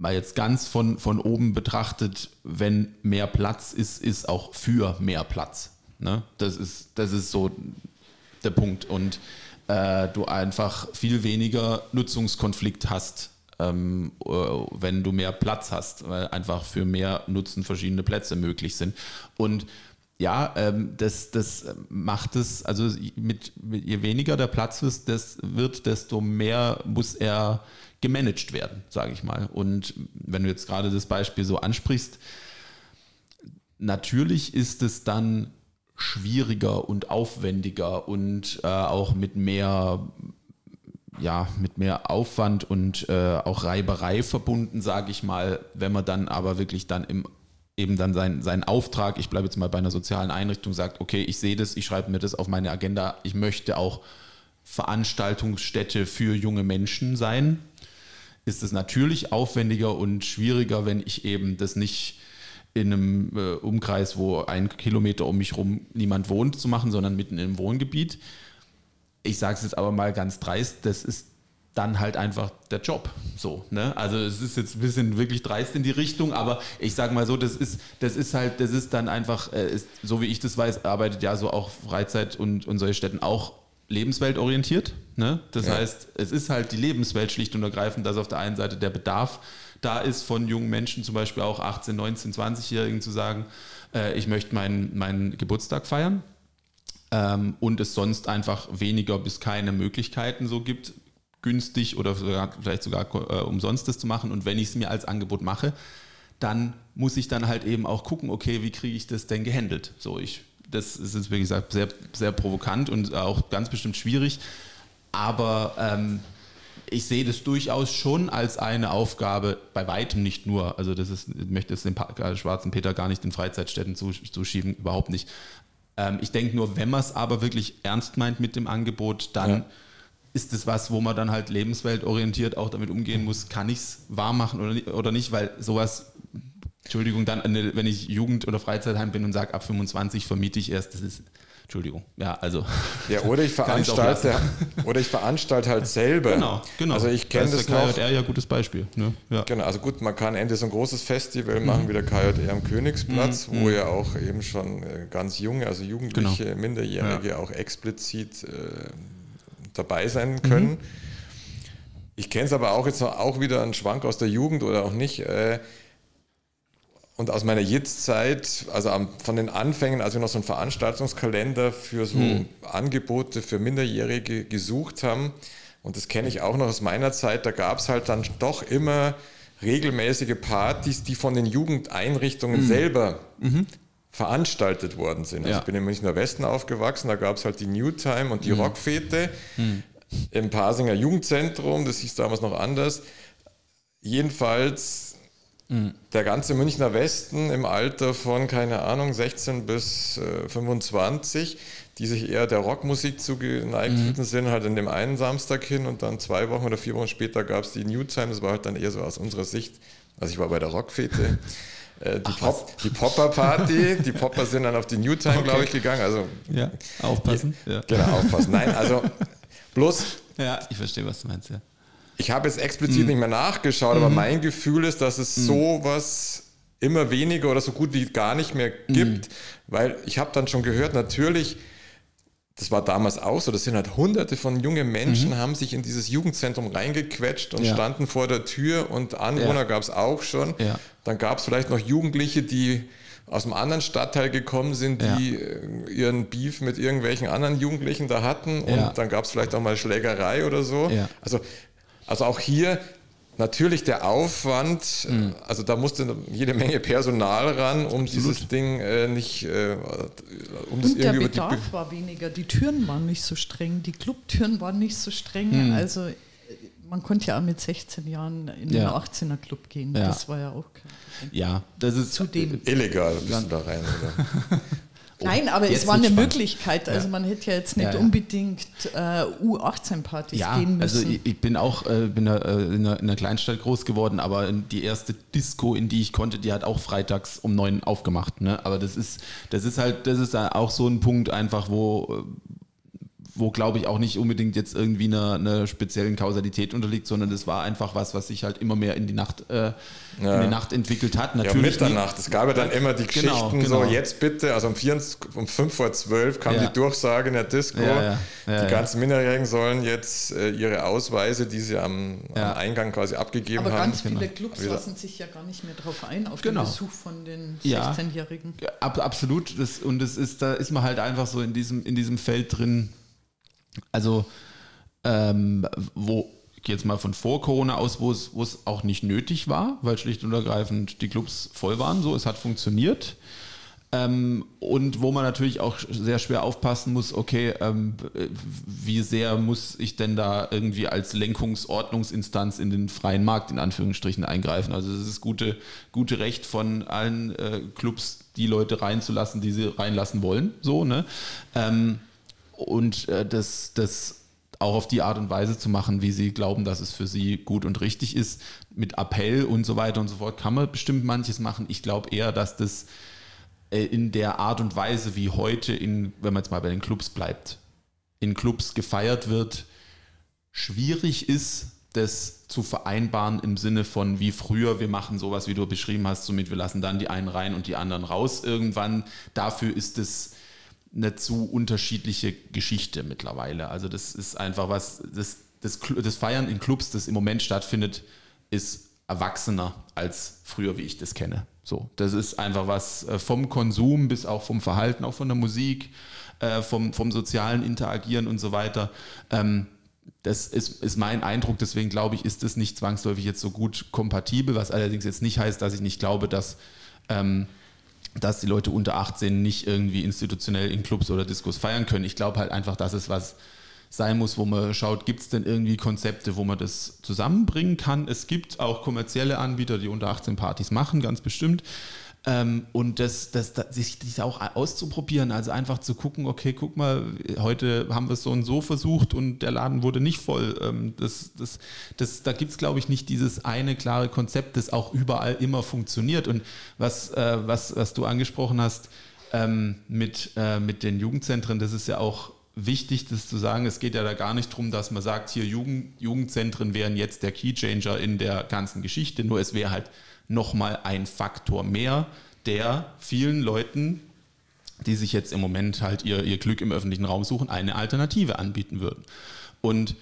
mal jetzt ganz von, von oben betrachtet, wenn mehr Platz ist, ist auch für mehr Platz. Ne? Das, ist, das ist so der Punkt. Und äh, du einfach viel weniger Nutzungskonflikt hast, ähm, äh, wenn du mehr Platz hast, weil einfach für mehr Nutzen verschiedene Plätze möglich sind. Und ja, ähm, das, das macht es, also mit, mit je weniger der Platz ist, das wird, desto mehr muss er gemanagt werden, sage ich mal. Und wenn du jetzt gerade das Beispiel so ansprichst, natürlich ist es dann schwieriger und aufwendiger und äh, auch mit mehr ja, mit mehr Aufwand und äh, auch Reiberei verbunden, sage ich mal, wenn man dann aber wirklich dann im eben dann sein, seinen Auftrag, ich bleibe jetzt mal bei einer sozialen Einrichtung, sagt, okay, ich sehe das, ich schreibe mir das auf meine Agenda, ich möchte auch Veranstaltungsstätte für junge Menschen sein, ist es natürlich aufwendiger und schwieriger, wenn ich eben das nicht in einem äh, Umkreis, wo ein Kilometer um mich rum niemand wohnt, zu machen, sondern mitten im Wohngebiet. Ich sage es jetzt aber mal ganz dreist, das ist dann halt einfach der Job. So, ne? Also es ist jetzt ein bisschen wirklich dreist in die Richtung, aber ich sage mal so, das ist, das ist halt, das ist dann einfach, äh, ist, so wie ich das weiß, arbeitet ja so auch Freizeit und, und solche Städten auch lebensweltorientiert. Ne? Das Ja. heißt, es ist halt die Lebenswelt schlicht und ergreifend, dass auf der einen Seite der Bedarf da ist von jungen Menschen, zum Beispiel auch 18, 19, 20-Jährigen zu sagen, äh, ich möchte meinen, meinen Geburtstag feiern ähm, und es sonst einfach weniger bis keine Möglichkeiten so gibt, günstig oder sogar, vielleicht sogar äh, umsonst das zu machen. Und wenn ich es mir als Angebot mache, dann muss ich dann halt eben auch gucken, okay, wie kriege ich das denn gehandelt? So, ich, das ist jetzt, wie gesagt, sehr, sehr provokant und auch ganz bestimmt schwierig. Aber ähm, ich sehe das durchaus schon als eine Aufgabe, bei weitem nicht nur. Also das ist, ich möchte es dem Pa- äh, schwarzen Peter gar nicht den Freizeitstätten zuschieben, überhaupt nicht. Ähm, ich denke nur, wenn man es aber wirklich ernst meint mit dem Angebot, dann Ja. ist es was, wo man dann halt lebensweltorientiert auch damit umgehen muss, kann ich es wahr machen oder, oder nicht, weil sowas, Entschuldigung, dann, eine, wenn ich Jugend- oder Freizeitheim bin und sage, ab 25 vermiete ich erst, das ist, Entschuldigung, ja, also. Ja, oder ich veranstalte, oder ich veranstalte halt selber. Genau, genau. Also ich kenne Da das ist der noch. KJR ja gutes Beispiel. Ne? Ja. Genau, also gut, man kann Ende so ein großes Mhm. Festival machen wie der KJR am Königsplatz, wo ja auch eben schon äh, ganz junge, also Jugendliche, Genau. Minderjährige auch explizit äh, dabei sein können. Mhm. Ich kenne es aber auch jetzt noch, auch wieder einen Schwank aus der Jugend oder auch nicht. Äh, und aus meiner Jetzt-Zeit, also von den Anfängen, als wir noch so einen Veranstaltungskalender für so Hm. Angebote für Minderjährige gesucht haben, und das kenne ich auch noch aus meiner Zeit, da gab es halt dann doch immer regelmäßige Partys, die von den Jugendeinrichtungen selber veranstaltet worden sind. Also. Ja. ich bin im Münchner Westen aufgewachsen, da gab es halt die New Time und die Rockfete im Pasinger Jugendzentrum, das hieß damals noch anders. Jedenfalls der ganze Münchner Westen im Alter von, keine Ahnung, 16 bis äh, 25, die sich eher der Rockmusik zugeneigt fühlten, sind halt in dem einen Samstag hin und dann zwei Wochen oder vier Wochen später gab es die New Time. Das war halt dann eher so aus unserer Sicht, also ich war bei der Rockfete. äh, Die, Pop, die Popper-Party, die Popper sind dann auf die New Time, glaube ich, gegangen. Also, ja, aufpassen. Ja. genau, aufpassen. Nein, also bloß ja, ich verstehe, was du meinst, ja. Ich habe jetzt explizit nicht mehr nachgeschaut, aber mein Gefühl ist, dass es sowas immer weniger oder so gut wie gar nicht mehr gibt, weil ich habe dann schon gehört, natürlich, das war damals auch so, das sind halt hunderte von jungen Menschen, haben sich in dieses Jugendzentrum reingequetscht und Ja. standen vor der Tür und Anwohner Ja. gab es auch schon. Ja. Dann gab es vielleicht noch Jugendliche, die aus einem anderen Stadtteil gekommen sind, Ja. die äh, ihren Beef mit irgendwelchen anderen Jugendlichen da hatten und Ja. dann gab es vielleicht auch mal Schlägerei oder so. Ja. Also, also auch hier, natürlich der Aufwand, mhm. also da musste jede Menge Personal ran, um Absolut. dieses Ding äh, nicht, äh, um das Und der Bedarf die war weniger, die Türen waren nicht so streng, die Clubtüren waren nicht so streng, mhm. also äh, man konnte ja auch mit 16 Jahren in ja. den 18er Club gehen, ja. das war ja auch kein Problem. Ja, das ist zudem illegal, bist du da rein, oder? Nein, aber es war eine spannend. Möglichkeit. Also ja. man hätte ja jetzt nicht ja, ja. unbedingt äh, U18-Partys gehen müssen. Also ich, ich bin auch äh, bin äh, in, einer, in, einer, Kleinstadt groß geworden, aber die erste Disco, in die ich konnte, die hat auch freitags um neun aufgemacht. Ne? Aber das ist, das ist halt, das ist auch so ein Punkt einfach, wo wo glaube ich auch nicht unbedingt jetzt irgendwie einer, einer, speziellen Kausalität unterliegt, sondern das war einfach was, was sich halt immer mehr in die Nacht, äh, ja. in die Nacht entwickelt hat. Natürlich ja, Mitternacht. Es gab ja dann immer die genau, Geschichten, genau, genau. so jetzt bitte, also um, 4, um 5 vor 12 kam ja. die Durchsage in der Disco, ja, die ganzen Minderjährigen sollen jetzt äh, ihre Ausweise, die sie am, am, Eingang quasi abgegeben Aber haben. Aber ganz viele genau. Clubs lassen sich ja gar nicht mehr darauf ein, auf genau. den Besuch von den 16-Jährigen. Ja, ab, absolut. Das, und das ist, da ist man halt einfach so in diesem, in diesem Feld drin, also, ähm, wo, ich gehe jetzt mal von vor Corona aus, wo es, wo es auch nicht nötig war, weil schlicht und ergreifend die Clubs voll waren, so, es hat funktioniert. Ähm, und wo man natürlich auch sehr schwer aufpassen muss, okay, ähm, wie sehr muss ich denn da irgendwie als Lenkungsordnungsinstanz in den freien Markt in Anführungsstrichen eingreifen? Also es ist gute, gute Recht von allen äh, Clubs, die Leute reinzulassen, die sie reinlassen wollen, so, ne? Ähm, und äh, das, das auch auf die Art und Weise zu machen, wie sie glauben, dass es für sie gut und richtig ist. Mit Appell und so weiter und so fort kann man bestimmt manches machen. Ich glaube eher, dass das äh, in der Art und Weise, wie heute, in, wenn man jetzt mal bei den Clubs bleibt, in Clubs gefeiert wird, schwierig ist, das zu vereinbaren im Sinne von wie früher, wir machen sowas, wie du beschrieben hast, somit wir lassen dann die einen rein und die anderen raus irgendwann. Dafür ist es eine zu unterschiedliche Geschichte mittlerweile. Also das ist einfach was, das, das, das Feiern in Clubs, das im Moment stattfindet, ist erwachsener als früher, wie ich das kenne. So, das ist einfach was äh, vom Konsum bis auch vom Verhalten, auch von der Musik, äh, vom, vom sozialen Interagieren und so weiter. Ähm, das ist, ist mein Eindruck, deswegen glaube ich, ist das nicht zwangsläufig jetzt so gut kompatibel, was allerdings jetzt nicht heißt, dass ich nicht glaube, dass ähm, dass die Leute unter 18 nicht irgendwie institutionell in Clubs oder Diskos feiern können. Ich glaube halt einfach, dass es was sein muss, wo man schaut, gibt es denn irgendwie Konzepte, wo man das zusammenbringen kann. Es gibt auch kommerzielle Anbieter, die unter 18 Partys machen, ganz bestimmt. Ähm, und das, das, das, sich das auch auszuprobieren, also einfach zu gucken, okay, guck mal, heute haben wir es so und so versucht und der Laden wurde nicht voll. Ähm, das, das, das, da gibt es, glaube ich, nicht dieses eine klare Konzept, das auch überall immer funktioniert. Und was, äh, was, was du angesprochen hast ähm, mit, äh, mit den Jugendzentren, das ist ja auch wichtig, das zu sagen. Es geht ja da gar nicht darum, dass man sagt, hier Jugend, Jugendzentren wären jetzt der Keychanger in der ganzen Geschichte, nur es wäre halt nochmal ein Faktor mehr, der vielen Leuten, die sich jetzt im Moment halt ihr, ihr Glück im öffentlichen Raum suchen, eine Alternative anbieten würden. Und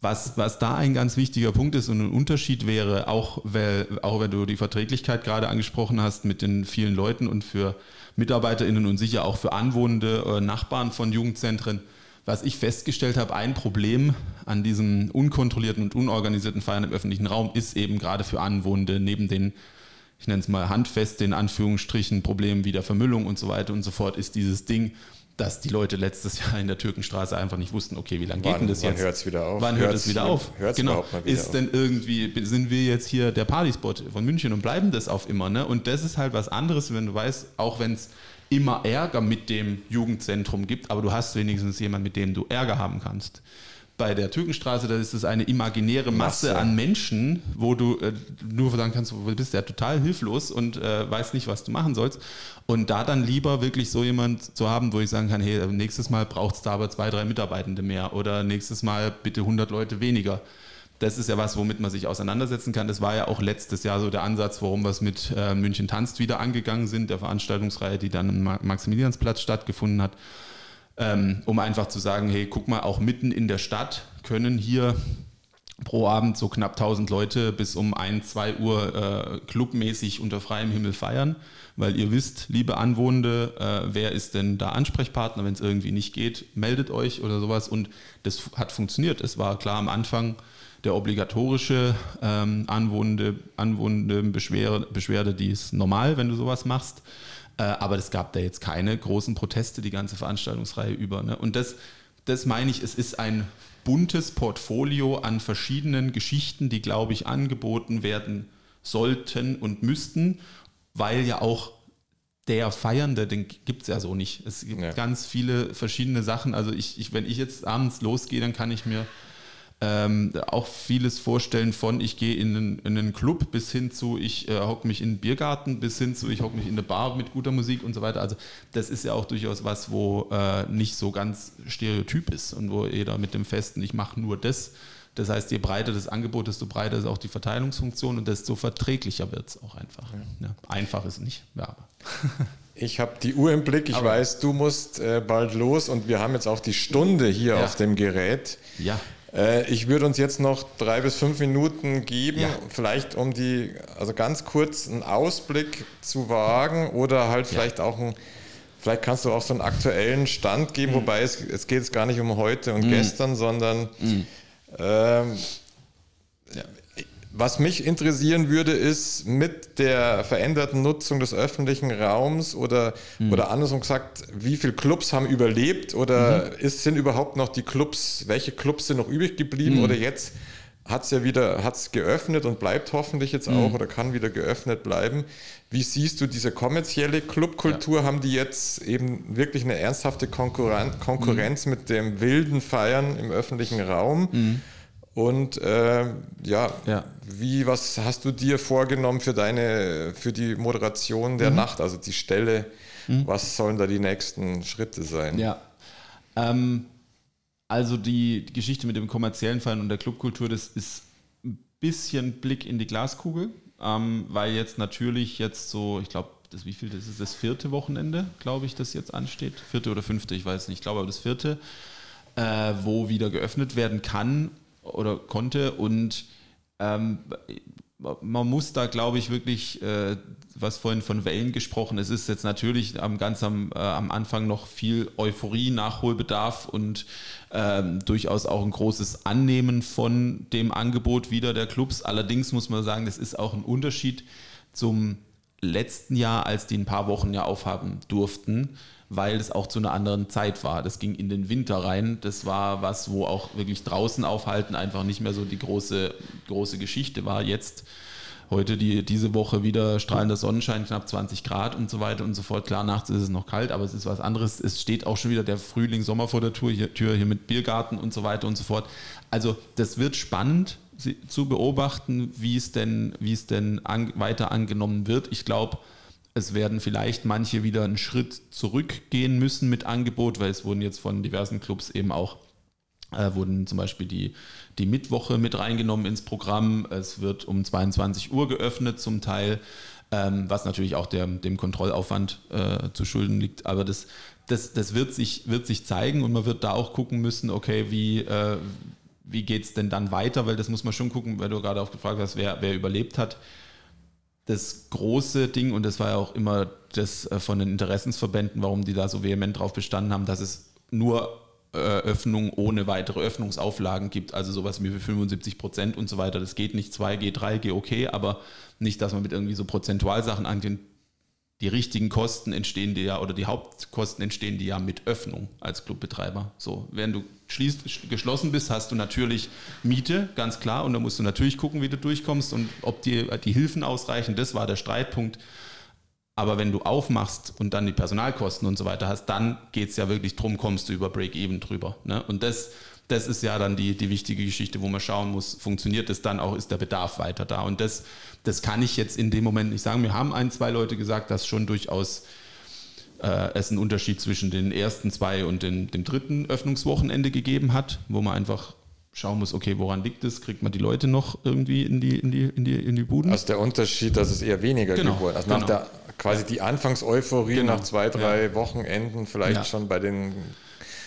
was, was da ein ganz wichtiger Punkt ist und ein Unterschied wäre, auch, weil, auch wenn du die Verträglichkeit gerade angesprochen hast mit den vielen Leuten und für MitarbeiterInnen und sicher auch für anwohnende äh, Nachbarn von Jugendzentren, was ich festgestellt habe, ein Problem an diesem unkontrollierten und unorganisierten Feiern im öffentlichen Raum ist eben gerade für Anwohnende neben den, ich nenne es mal handfest, in Anführungsstrichen Problemen wie der Vermüllung und so weiter und so fort, ist dieses Ding, dass die Leute letztes Jahr in der Türkenstraße einfach nicht wussten, okay, wie lange geht denn das wann jetzt? Wann hört es wieder auf? Wann hört es wieder auf? Hört's genau. Wieder ist denn irgendwie, sind wir jetzt hier der Partyspot von München und bleiben das auf immer? Ne? Und das ist halt was anderes, wenn du weißt, auch wenn es immer Ärger mit dem Jugendzentrum gibt, aber du hast wenigstens jemanden, mit dem du Ärger haben kannst. Bei der Türkenstraße, da ist es eine imaginäre Masse, Masse, an Menschen, wo du äh, nur sagen kannst, du bist ja total hilflos und äh, weißt nicht, was du machen sollst. Und da dann lieber wirklich so jemand zu haben, wo ich sagen kann, hey, nächstes Mal braucht es da aber zwei, drei Mitarbeitende mehr oder nächstes Mal bitte 100 Leute weniger das ist ja was, womit man sich auseinandersetzen kann. Das war ja auch letztes Jahr so der Ansatz, warum wir es mit äh, München tanzt wieder angegangen sind, der Veranstaltungsreihe, die dann am Maximiliansplatz stattgefunden hat, ähm, um einfach zu sagen, hey, guck mal, auch mitten in der Stadt können hier pro Abend so knapp 1000 Leute bis um 1, 2 Uhr äh, clubmäßig unter freiem Himmel feiern, weil ihr wisst, liebe Anwohner, äh, wer ist denn da Ansprechpartner, wenn es irgendwie nicht geht, meldet euch oder sowas und das hat funktioniert. Es war klar am Anfang der obligatorische ähm, Anwohnende, Anwohnende Beschwerde, Beschwerde, die ist normal, wenn du sowas machst. Äh, aber es gab da jetzt keine großen Proteste die ganze Veranstaltungsreihe über. Ne? Und das, das meine ich, es ist ein buntes Portfolio an verschiedenen Geschichten, die, glaube ich, angeboten werden sollten und müssten, weil ja auch der Feiernde, den gibt es ja so nicht. Es gibt ja. ganz viele verschiedene Sachen. Also ich, ich, wenn ich jetzt abends losgehe, dann kann ich mir ähm, auch vieles vorstellen von ich gehe in, einen, in einen Club bis hin zu ich äh, hocke mich in den Biergarten bis hin zu ich hocke mich in eine Bar mit guter Musik und so weiter. Also das ist ja auch durchaus was, wo äh, nicht so ganz stereotyp ist und wo jeder mit dem festen ich mache nur das. Das heißt, je breiter das Angebot, desto breiter ist auch die Verteilungsfunktion und desto verträglicher wird es auch einfach. Ja. Ja, einfach ist nicht, ja, aber. Ich habe die Uhr im Blick. Ich Aber weiß, du musst äh, bald los und wir haben jetzt auch die Stunde hier ja. auf dem Gerät. Ja. Äh, ich würde uns jetzt noch drei bis fünf Minuten geben, ja. vielleicht um die, also ganz kurz einen Ausblick zu wagen oder halt vielleicht ja. auch ein, vielleicht kannst du auch so einen aktuellen Stand geben, mhm. wobei es, es geht jetzt gar nicht um heute und mhm. gestern, sondern mhm. ähm. Was mich interessieren würde, ist mit der veränderten Nutzung des öffentlichen Raums oder, mhm. oder andersrum gesagt, wie viele Clubs haben überlebt oder mhm. ist, sind überhaupt noch die Clubs, welche Clubs sind noch übrig geblieben mhm. oder jetzt hat es ja wieder, hat geöffnet und bleibt hoffentlich jetzt auch mhm. oder kann wieder geöffnet bleiben. Wie siehst du diese kommerzielle Clubkultur? Ja. Haben die jetzt eben wirklich eine ernsthafte Konkurren Konkurrenz mhm. mit dem wilden Feiern im öffentlichen Raum? Und äh, ja, ja, wie, was hast du dir vorgenommen für deine, für die Moderation der mhm. Nacht, also die Stelle? Mhm. Was sollen da die nächsten Schritte sein? Ja. Ähm, also die, die, Geschichte mit dem kommerziellen Fallen und der Clubkultur, das ist ein bisschen Blick in die Glaskugel, ähm, weil jetzt natürlich jetzt so, ich glaube, das wie viel, das ist das vierte Wochenende, glaube ich, das jetzt ansteht. Vierte oder fünfte, ich weiß nicht, ich glaube aber das vierte, äh, wo wieder geöffnet werden kann oder konnte. Und ähm, man muss da, glaube ich, wirklich, äh, was vorhin von Wellen gesprochen, es ist jetzt natürlich am, ganz am, äh, am Anfang noch viel Euphorie, Nachholbedarf und ähm, durchaus auch ein großes Annehmen von dem Angebot wieder der Clubs. Allerdings muss man sagen, das ist auch ein Unterschied zum letzten Jahr, als die ein paar Wochen ja aufhaben durften weil es auch zu einer anderen Zeit war. Das ging in den Winter rein. Das war was, wo auch wirklich draußen aufhalten einfach nicht mehr so die große, große Geschichte war. Jetzt heute die, diese Woche wieder strahlender Sonnenschein, knapp 20 Grad und so weiter und so fort. Klar, nachts ist es noch kalt, aber es ist was anderes. Es steht auch schon wieder der Frühling, Sommer vor der Tür hier, Tür hier mit Biergarten und so weiter und so fort. Also das wird spannend zu beobachten, wie es denn, wie es denn an, weiter angenommen wird. Ich glaube, es werden vielleicht manche wieder einen Schritt zurückgehen müssen mit Angebot, weil es wurden jetzt von diversen Clubs eben auch äh, wurden zum Beispiel die, die Mittwoche mit reingenommen ins Programm. Es wird um 22 Uhr geöffnet zum Teil, ähm, was natürlich auch der, dem Kontrollaufwand äh, zu Schulden liegt. Aber das, das, das wird, sich, wird sich zeigen und man wird da auch gucken müssen, okay, wie, äh, wie geht es denn dann weiter? Weil das muss man schon gucken, weil du gerade auch gefragt hast, wer, wer überlebt hat das große Ding, und das war ja auch immer das äh, von den Interessensverbänden, warum die da so vehement drauf bestanden haben, dass es nur äh, Öffnung ohne weitere Öffnungsauflagen gibt, also sowas wie 75 Prozent und so weiter. Das geht nicht 2G, 3G, okay, aber nicht, dass man mit irgendwie so Prozentualsachen angeht die richtigen Kosten entstehen dir ja, oder die Hauptkosten entstehen dir ja mit Öffnung als Clubbetreiber. So, während du schließt, geschlossen bist, hast du natürlich Miete, ganz klar, und da musst du natürlich gucken, wie du durchkommst und ob die, die Hilfen ausreichen. Das war der Streitpunkt. Aber wenn du aufmachst und dann die Personalkosten und so weiter hast, dann geht es ja wirklich darum, kommst du über Break-Even drüber. Ne? Und das, das ist ja dann die, die wichtige Geschichte, wo man schauen muss, funktioniert das dann auch, ist der Bedarf weiter da. Und das das kann ich jetzt in dem Moment nicht sagen. Wir haben ein, zwei Leute gesagt, dass schon durchaus äh, es einen Unterschied zwischen den ersten zwei und den, dem dritten Öffnungswochenende gegeben hat, wo man einfach schauen muss, okay, woran liegt es? Kriegt man die Leute noch irgendwie in die, in die, in die, in die Buden? Also der Unterschied, dass es eher weniger genau, geworden ist. Also genau. der quasi die Anfangseuphorie genau. nach zwei, drei ja. Wochenenden vielleicht ja. schon bei den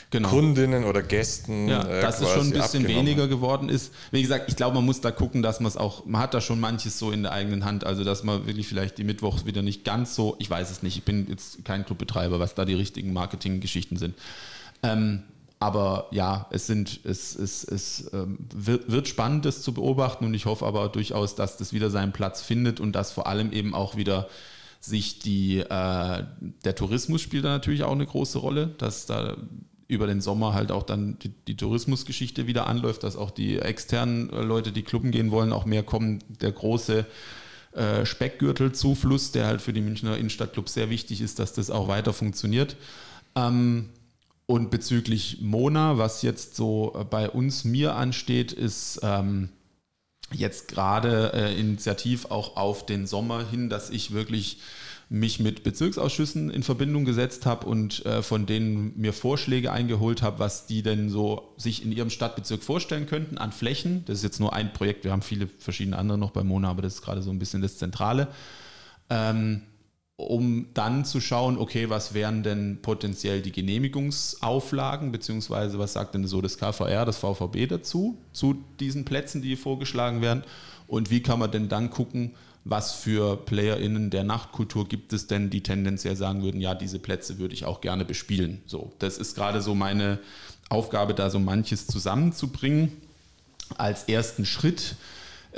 genau. Kundinnen oder Gästen. Ja, äh, dass es schon ein bisschen weniger geworden ist. Wie gesagt, ich glaube, man muss da gucken, dass man es auch, man hat da schon manches so in der eigenen Hand, also dass man wirklich vielleicht die Mittwochs wieder nicht ganz so, ich weiß es nicht, ich bin jetzt kein Clubbetreiber, was da die richtigen Marketinggeschichten sind. Ähm, aber ja, es sind, es, es, es ähm, wird, wird spannend, das zu beobachten und ich hoffe aber durchaus, dass das wieder seinen Platz findet und dass vor allem eben auch wieder sich die, äh, der Tourismus spielt da natürlich auch eine große Rolle, dass da über den Sommer halt auch dann die, die, Tourismusgeschichte wieder anläuft, dass auch die externen Leute, die Klubben gehen wollen, auch mehr kommen. Der große äh, Speckgürtelzufluss, der halt für die Münchner Innenstadtclubs sehr wichtig ist, dass das auch weiter funktioniert. Ähm, und bezüglich Mona, was jetzt so äh, bei uns mir ansteht, ist ähm, jetzt gerade äh, initiativ auch auf den Sommer hin, dass ich wirklich mich mit Bezirksausschüssen in Verbindung gesetzt habe und äh, von denen mir Vorschläge eingeholt habe, was die denn so sich in ihrem Stadtbezirk vorstellen könnten an Flächen. Das ist jetzt nur ein Projekt, wir haben viele verschiedene andere noch bei Mona, aber das ist gerade so ein bisschen das Zentrale. Ähm, um dann zu schauen, okay, was wären denn potenziell die Genehmigungsauflagen, beziehungsweise was sagt denn so das KVR, das VVB dazu, zu diesen Plätzen, die vorgeschlagen werden und wie kann man denn dann gucken, was für PlayerInnen der Nachtkultur gibt es denn, die tendenziell sagen würden, ja, diese Plätze würde ich auch gerne bespielen. So, das ist gerade so meine Aufgabe, da so manches zusammenzubringen als ersten Schritt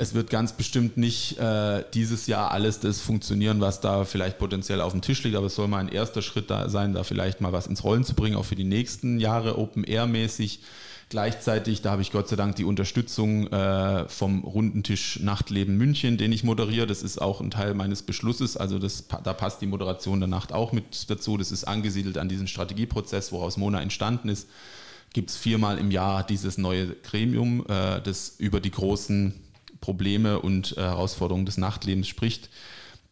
es wird ganz bestimmt nicht äh, dieses Jahr alles das funktionieren, was da vielleicht potenziell auf dem Tisch liegt, aber es soll mal ein erster Schritt da sein, da vielleicht mal was ins Rollen zu bringen, auch für die nächsten Jahre Open Air mäßig. Gleichzeitig, da habe ich Gott sei Dank die Unterstützung äh, vom Rundentisch Nachtleben München, den ich moderiere. Das ist auch ein Teil meines Beschlusses. Also das, da passt die Moderation der Nacht auch mit dazu. Das ist angesiedelt an diesen Strategieprozess, woraus Mona entstanden ist. Gibt es viermal im Jahr dieses neue Gremium, äh, das über die großen Probleme und äh, Herausforderungen des Nachtlebens spricht.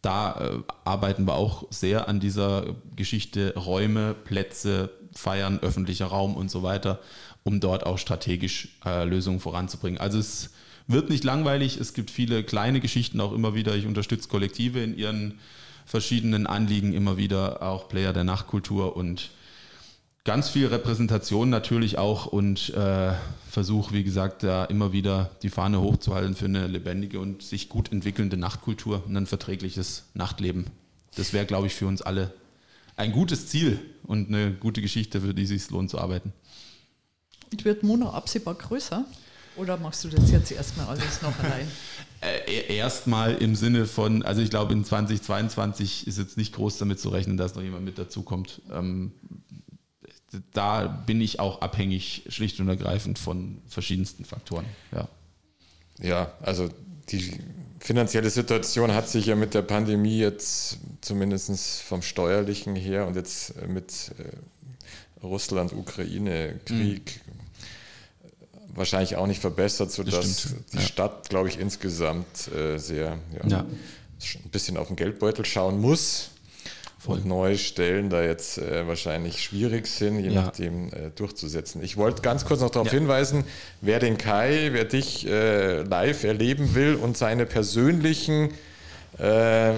Da äh, arbeiten wir auch sehr an dieser Geschichte Räume, Plätze, Feiern, öffentlicher Raum und so weiter, um dort auch strategisch äh, Lösungen voranzubringen. Also es wird nicht langweilig, es gibt viele kleine Geschichten auch immer wieder. Ich unterstütze Kollektive in ihren verschiedenen Anliegen immer wieder, auch Player der Nachtkultur und ganz viel Repräsentation natürlich auch und äh, versuche, wie gesagt, da immer wieder die Fahne hochzuhalten für eine lebendige und sich gut entwickelnde Nachtkultur und ein verträgliches Nachtleben. Das wäre, glaube ich, für uns alle ein gutes Ziel und eine gute Geschichte, für die es sich lohnt zu arbeiten. Und wird Mona absehbar größer? Oder machst du das jetzt erstmal alles noch allein? Äh, erstmal im Sinne von, also ich glaube, in 2022 ist jetzt nicht groß damit zu rechnen, dass noch jemand mit dazukommt. Ähm, da bin ich auch abhängig, schlicht und ergreifend von verschiedensten Faktoren. Ja, ja also die finanzielle Situation hat sich ja mit der Pandemie jetzt zumindest vom steuerlichen her und jetzt mit äh, Russland-Ukraine-Krieg mhm. Wahrscheinlich auch nicht verbessert, sodass die ja. Stadt, glaube ich, insgesamt äh, sehr ja, ja. ein bisschen auf den Geldbeutel schauen muss. Voll. Und neue Stellen da jetzt äh, wahrscheinlich schwierig sind, je nachdem äh, durchzusetzen. Ich wollte ganz kurz noch darauf hinweisen, wer den Kai, wer dich äh, live erleben will und seine persönlichen äh,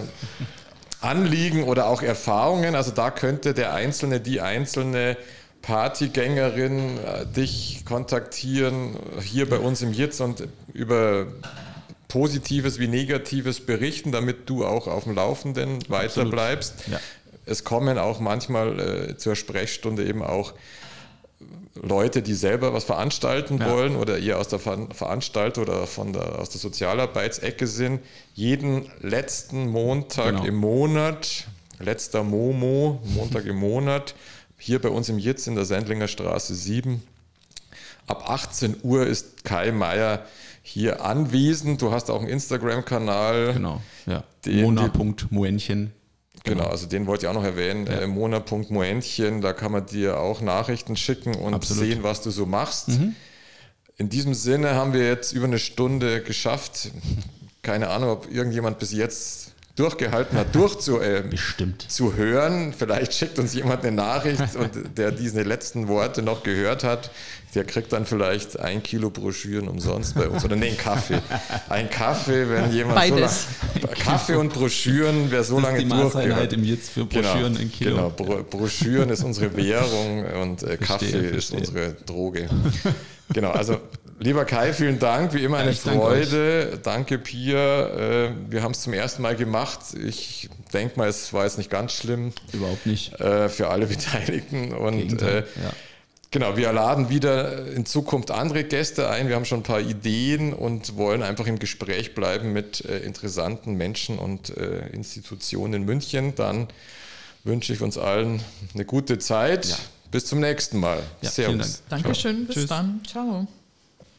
Anliegen oder auch Erfahrungen, also da könnte der Einzelne, die Einzelne Partygängerin äh, dich kontaktieren, hier bei uns im Jitz und über Positives wie Negatives berichten, damit du auch auf dem Laufenden weiter bleibst. Ja. Es kommen auch manchmal äh, zur Sprechstunde eben auch Leute, die selber was veranstalten ja. wollen oder ihr aus der Ver Veranstaltung oder von der, aus der Sozialarbeitsecke sind. Jeden letzten Montag genau. im Monat, letzter Momo, Montag im Monat, hier bei uns im Jitz in der Sendlinger Straße 7. Ab 18 Uhr ist Kai Meier hier anwesend. Du hast auch einen Instagram-Kanal. Genau, ja. Mona.moentchen. Genau. genau, also den wollte ich auch noch erwähnen. Ja. Äh, Mona.moentchen, da kann man dir auch Nachrichten schicken und Absolut. sehen, was du so machst. Mhm. In diesem Sinne haben wir jetzt über eine Stunde geschafft. Keine Ahnung, ob irgendjemand bis jetzt durchgehalten hat, durchzu, äh, Bestimmt. zu hören. Vielleicht schickt uns jemand eine Nachricht und der diese letzten Worte noch gehört hat, der kriegt dann vielleicht ein Kilo Broschüren umsonst bei uns. Oder nee, einen Kaffee. Ein Kaffee, wenn jemand Beides. so lange. Kaffee und Broschüren, wer so Das ist lange die Maßeinheit durchgehört. im Jetzt für Broschüren genau, ein Kilo. Genau, Bro Broschüren ist unsere Währung und äh, Kaffee Verstehe, ist verstehe. unsere Droge. Genau, also lieber Kai, vielen Dank, wie immer eine ich danke Freude. Danke, Pia. Äh, wir haben es zum ersten Mal gemacht. Ich denke mal, es war jetzt nicht ganz schlimm Überhaupt nicht. äh, für alle Beteiligten. Und äh, ja. Genau, wir laden wieder in Zukunft andere Gäste ein. Wir haben schon ein paar Ideen und wollen einfach im Gespräch bleiben mit äh, interessanten Menschen und Institutionen in München. Dann wünsche ich uns allen eine gute Zeit. Ja. Bis zum nächsten Mal. Ja, Dank. Dankeschön, bis Tschüss. dann. Ciao.